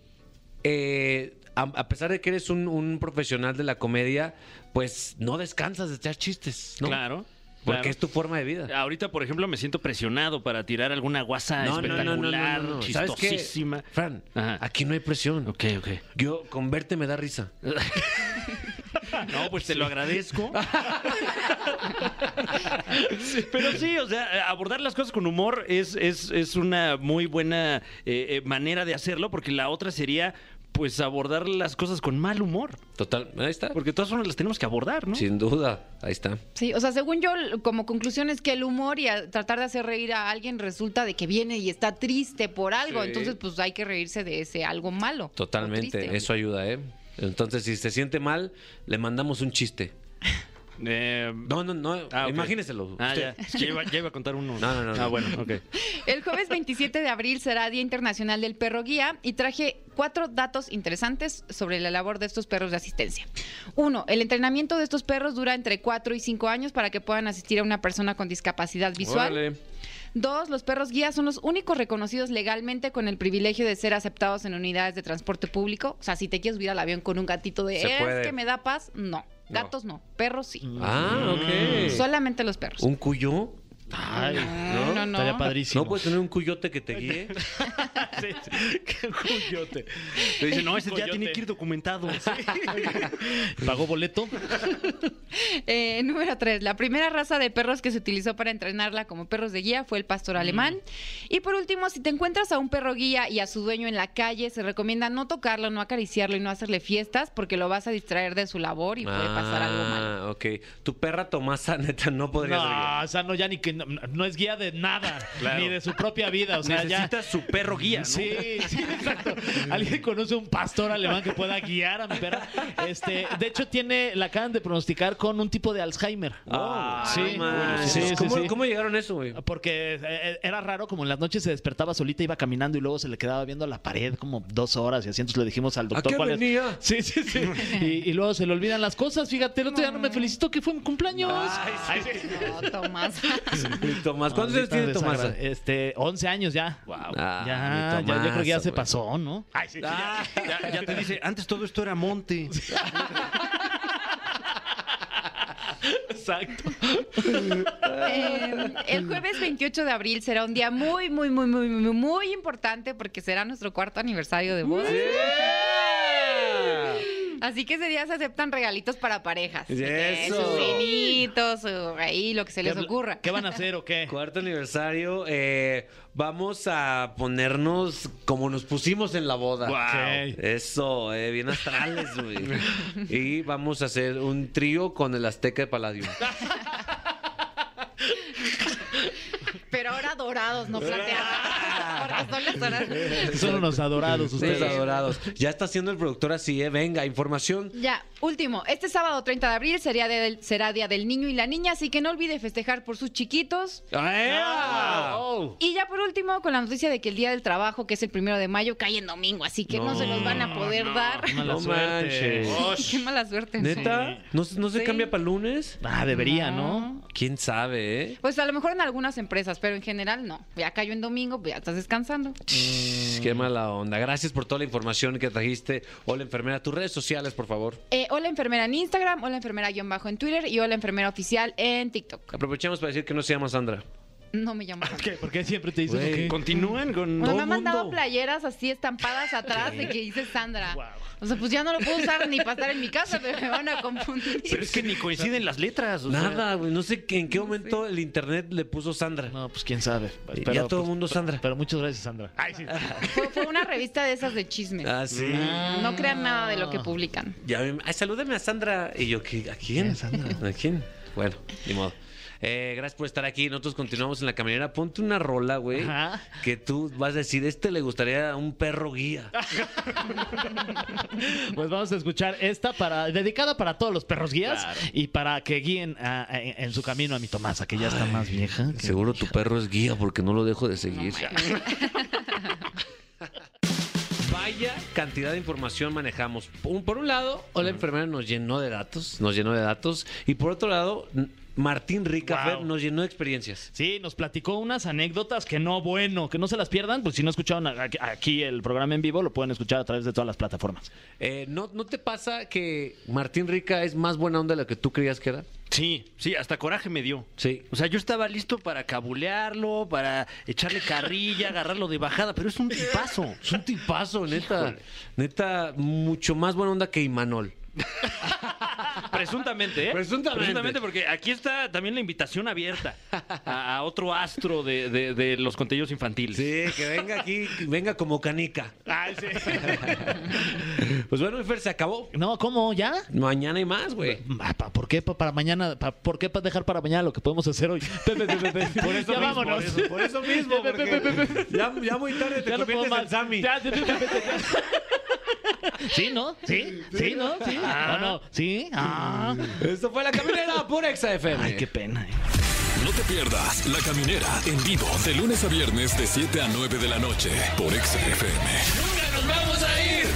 S2: eh, a, a pesar de que eres un, un profesional de la comedia, pues no descansas de echar chistes, ¿no?
S3: Claro.
S2: Porque
S3: claro.
S2: es tu forma de vida.
S3: Ahorita, por ejemplo, me siento presionado para tirar alguna guasa
S2: No,
S3: espectacular,
S2: no, no. ¿Sabes qué?
S3: chistosísima.
S2: Fran,
S3: Ajá.
S2: aquí no hay presión.
S3: Ok, ok.
S2: Yo, con verte me da risa.
S3: No, pues te lo agradezco. Pero sí, o sea, abordar las cosas con humor es, es, es una muy buena eh, eh, manera de hacerlo, porque la otra sería, pues, abordar las cosas con mal humor.
S2: Total, ahí está.
S3: Porque todas formas las tenemos que abordar, ¿no?
S2: Sin duda, ahí está.
S8: Sí, o sea, según yo, como conclusión es que el humor y a- tratar de hacer reír a alguien resulta de que viene y está triste por algo,
S2: Sí.
S8: entonces pues hay que reírse de ese algo malo.
S2: Totalmente, eso ayuda, ¿eh? Entonces, si se siente mal, le mandamos un chiste.
S3: Eh,
S2: No, no, no,
S3: ah, ok.
S2: imagíneselo.
S3: Ah,
S2: usted.
S3: ya. Es que ya iba, ya iba a contar uno.
S2: No, no, no,
S3: Ah,
S2: no.
S3: bueno, ok.
S8: El jueves 27 de abril será Día Internacional del Perro Guía y traje cuatro datos interesantes sobre la labor de estos perros de asistencia. Uno, el entrenamiento de estos perros dura entre 4 y 5 años para que puedan asistir a una persona con discapacidad visual.
S2: Órale.
S8: Dos, los perros guías son los únicos reconocidos legalmente con el privilegio de ser aceptados en unidades de transporte público. O sea, si te quieres subir al avión con un gatito de es que me da paz, no. Gatos no, perros sí.
S2: Ah, ok.
S8: Solamente los perros.
S2: ¿Un cuyo?
S4: Ay,
S8: no, no, no.
S4: Estaría padrísimo.
S2: ¿No puedes tener un cuyote que te guíe?
S4: Sí, sí. Qué coyote.
S3: Te dice, no, ese ya tiene que ir documentado.
S4: ¿Pagó boleto?
S8: Eh, número tres, la primera raza de perros que se utilizó para entrenarla como perros de guía fue el pastor alemán. Y por último, si te encuentras a un perro guía y a su dueño en la calle, se recomienda no tocarlo, no acariciarlo y no hacerle fiestas porque lo vas a distraer de su labor y puede pasar algo malo.
S2: Ah, ok. Tu perra Tomasa, neta, no podría ser
S4: No,
S2: guía.
S4: o sea, no, ya ni que no, no es guía de nada,
S3: Claro.
S4: ni de su propia vida. O sea, ya.
S3: Necesita su perro guía, ¿no?
S4: Sí, sí, exacto. ¿Alguien conoce un pastor alemán que pueda guiar a mi perra? Este, de hecho, tiene, la acaban de pronosticar con un tipo de Alzheimer.
S2: Ah,
S4: sí,
S2: manches.
S4: sí, sí,
S2: ¿Cómo,
S4: sí.
S2: cómo llegaron a eso, güey?
S4: Porque eh, era raro, como en las noches se despertaba solita, iba caminando y luego se le quedaba viendo a la pared como dos horas y así. Entonces le dijimos al doctor
S2: qué
S4: cuál es.
S2: venía?
S4: Sí, sí, sí. Y, y luego se le olvidan las cosas. Fíjate, el otro día no me felicitó que fue mi cumpleaños. Ay, sí.
S8: No, Tomás.
S2: Tomás, ¿cuántos años tiene Tomás?
S4: Este, 11 años ya.
S2: Ah,
S4: ya, ya, yo creo que ya se
S2: güey.
S4: pasó, ¿no? Ay, sí.
S3: Ya, ya te dice, antes todo esto era monte.
S4: Exacto.
S8: Eh, el jueves 28 de abril será un día muy, muy, muy, muy, muy, muy importante porque será nuestro cuarto aniversario de boda. Así que ese día se aceptan regalitos para parejas.
S2: Eso.
S8: Sus vinitos, su- ahí lo que se les
S4: ¿Qué-
S8: ocurra.
S4: ¿Qué van a hacer o qué?
S2: Cuarto aniversario, eh, vamos a ponernos como nos pusimos en la boda.
S4: Ok.
S2: Eso, eh, bien astrales, güey. y vamos a hacer un trío con el Azteca de Palladium.
S8: Pero ahora dorados, no plateados. Porque son las horas.
S4: Son unos adorados
S2: Ustedes
S4: ustedes.
S2: adorados. Ya está haciendo el productor así, ¿eh? Venga, información.
S8: Ya, último. Este sábado 30 de abril sería del- será Día del Niño y la Niña, así que no olvide festejar por sus chiquitos.
S2: ¡Ah!
S4: Oh.
S8: Y ya por último, con la noticia de que el Día del Trabajo, que es el primero de mayo, cae en domingo, así que no, se los van a poder dar.
S4: Mala
S2: No
S4: suerte.
S2: manches.
S8: Qué mala suerte.
S2: ¿Neta? ¿No, no se
S8: Sí.
S2: cambia para lunes?
S4: Ah, debería, ¿no?
S2: ¿Quién sabe, eh?
S8: Pues a lo mejor en algunas empresas, pero en general no. Ya cayó en domingo, pues ya estás descansando.
S2: Qué mala onda. Gracias por toda la información que trajiste. Hola, enfermera. Tus redes sociales, por favor.
S8: Eh, hola enfermera en Instagram, hola enfermera guion bajo en Twitter y hola enfermera oficial en TikTok.
S2: Aprovechemos para decir que no se llama Sandra.
S8: No me llamo. Sandra.
S4: ¿Qué? ¿Por qué siempre te dicen que
S3: Continúan con.
S8: O sea,
S2: todo
S8: me han mandado
S2: mundo.
S8: playeras así estampadas atrás de que dice Sandra.
S4: Wow.
S8: O sea, pues ya no lo puedo usar ni para estar en mi casa, pero me van a confundir.
S3: Pero es que ni coinciden las letras. o.
S2: Nada, güey. No sé que- en qué momento el internet le puso Sandra.
S4: No, pues quién sabe.
S2: Y ya todo el mundo Sandra.
S4: Pero muchas gracias, Sandra. Ay, sí.
S8: Fue, fue una revista de esas de chismes.
S2: Ah, sí.
S8: No crean nada de lo que publican.
S2: Ya ay, salúdeme a Sandra. Y yo, ¿qué? ¿a quién? ¿A quién? Bueno, ni modo. Eh, gracias por estar aquí. Nosotros continuamos en la caminera. Ponte una rola, güey.
S4: Ajá.
S2: Que tú vas a decir, este le gustaría a un perro guía.
S4: Pues vamos a escuchar esta para dedicada para todos los perros guías
S3: Claro.
S4: y para que guíen a- a- en su camino a mi Tomasa, que ya está más vieja.
S2: Seguro tu perro es guía porque no lo dejo de seguir. Vaya cantidad de información manejamos. Por un lado, Hola Enfermera nos llenó de datos, nos llenó de datos. Y por otro lado, Martín Ricafer
S4: Wow.
S2: nos llenó de experiencias.
S4: Sí, nos platicó unas anécdotas que no, bueno, que no se las pierdan, pues si no escucharon aquí, aquí el programa en vivo, lo pueden escuchar a través de todas las plataformas.
S2: Eh, ¿no, ¿No te pasa que Martín Rica es más buena onda de la que tú creías que era?
S3: Sí, sí, hasta coraje me dio.
S2: Sí.
S3: O sea, yo estaba listo para cabulearlo, para echarle carrilla, agarrarlo de bajada, pero es un tipazo.
S2: Es un tipazo, neta. Neta, mucho más buena onda que Imanol.
S3: Presuntamente, ¿eh?
S2: Presuntamente.
S3: porque aquí está también la invitación abierta a, a otro astro de, de- de los contenidos infantiles.
S2: Sí, que venga aquí, que venga como canica. Pues bueno, Fer, se acabó.
S4: No, ¿cómo? ¿Ya?
S2: Mañana hay más, güey.
S4: Ah, ¿Por qué pa- para mañana? pa- ¿Por qué pa dejar para mañana lo que podemos hacer hoy? Pepe, Pepe, Pepe.
S2: Por eso
S4: ya
S2: mismo,
S4: vámonos.
S2: por eso- por eso mismo. Ya, ya muy tarde te
S4: Ya no puedo
S2: conviertes en
S4: más.
S2: Sammy.
S4: Ya. ¿Sí, no? ¿Sí? ¿Sí, no? ¿Sí? ¿O no? ¿Sí? Ah.
S2: Esto fue La Caminera por Exa FM.
S4: Ay, qué pena, eh.
S1: No te pierdas La Caminera en vivo de lunes a viernes de 7 a 9 de la noche por Exa FM.
S2: ¡Nunca nos vamos a ir!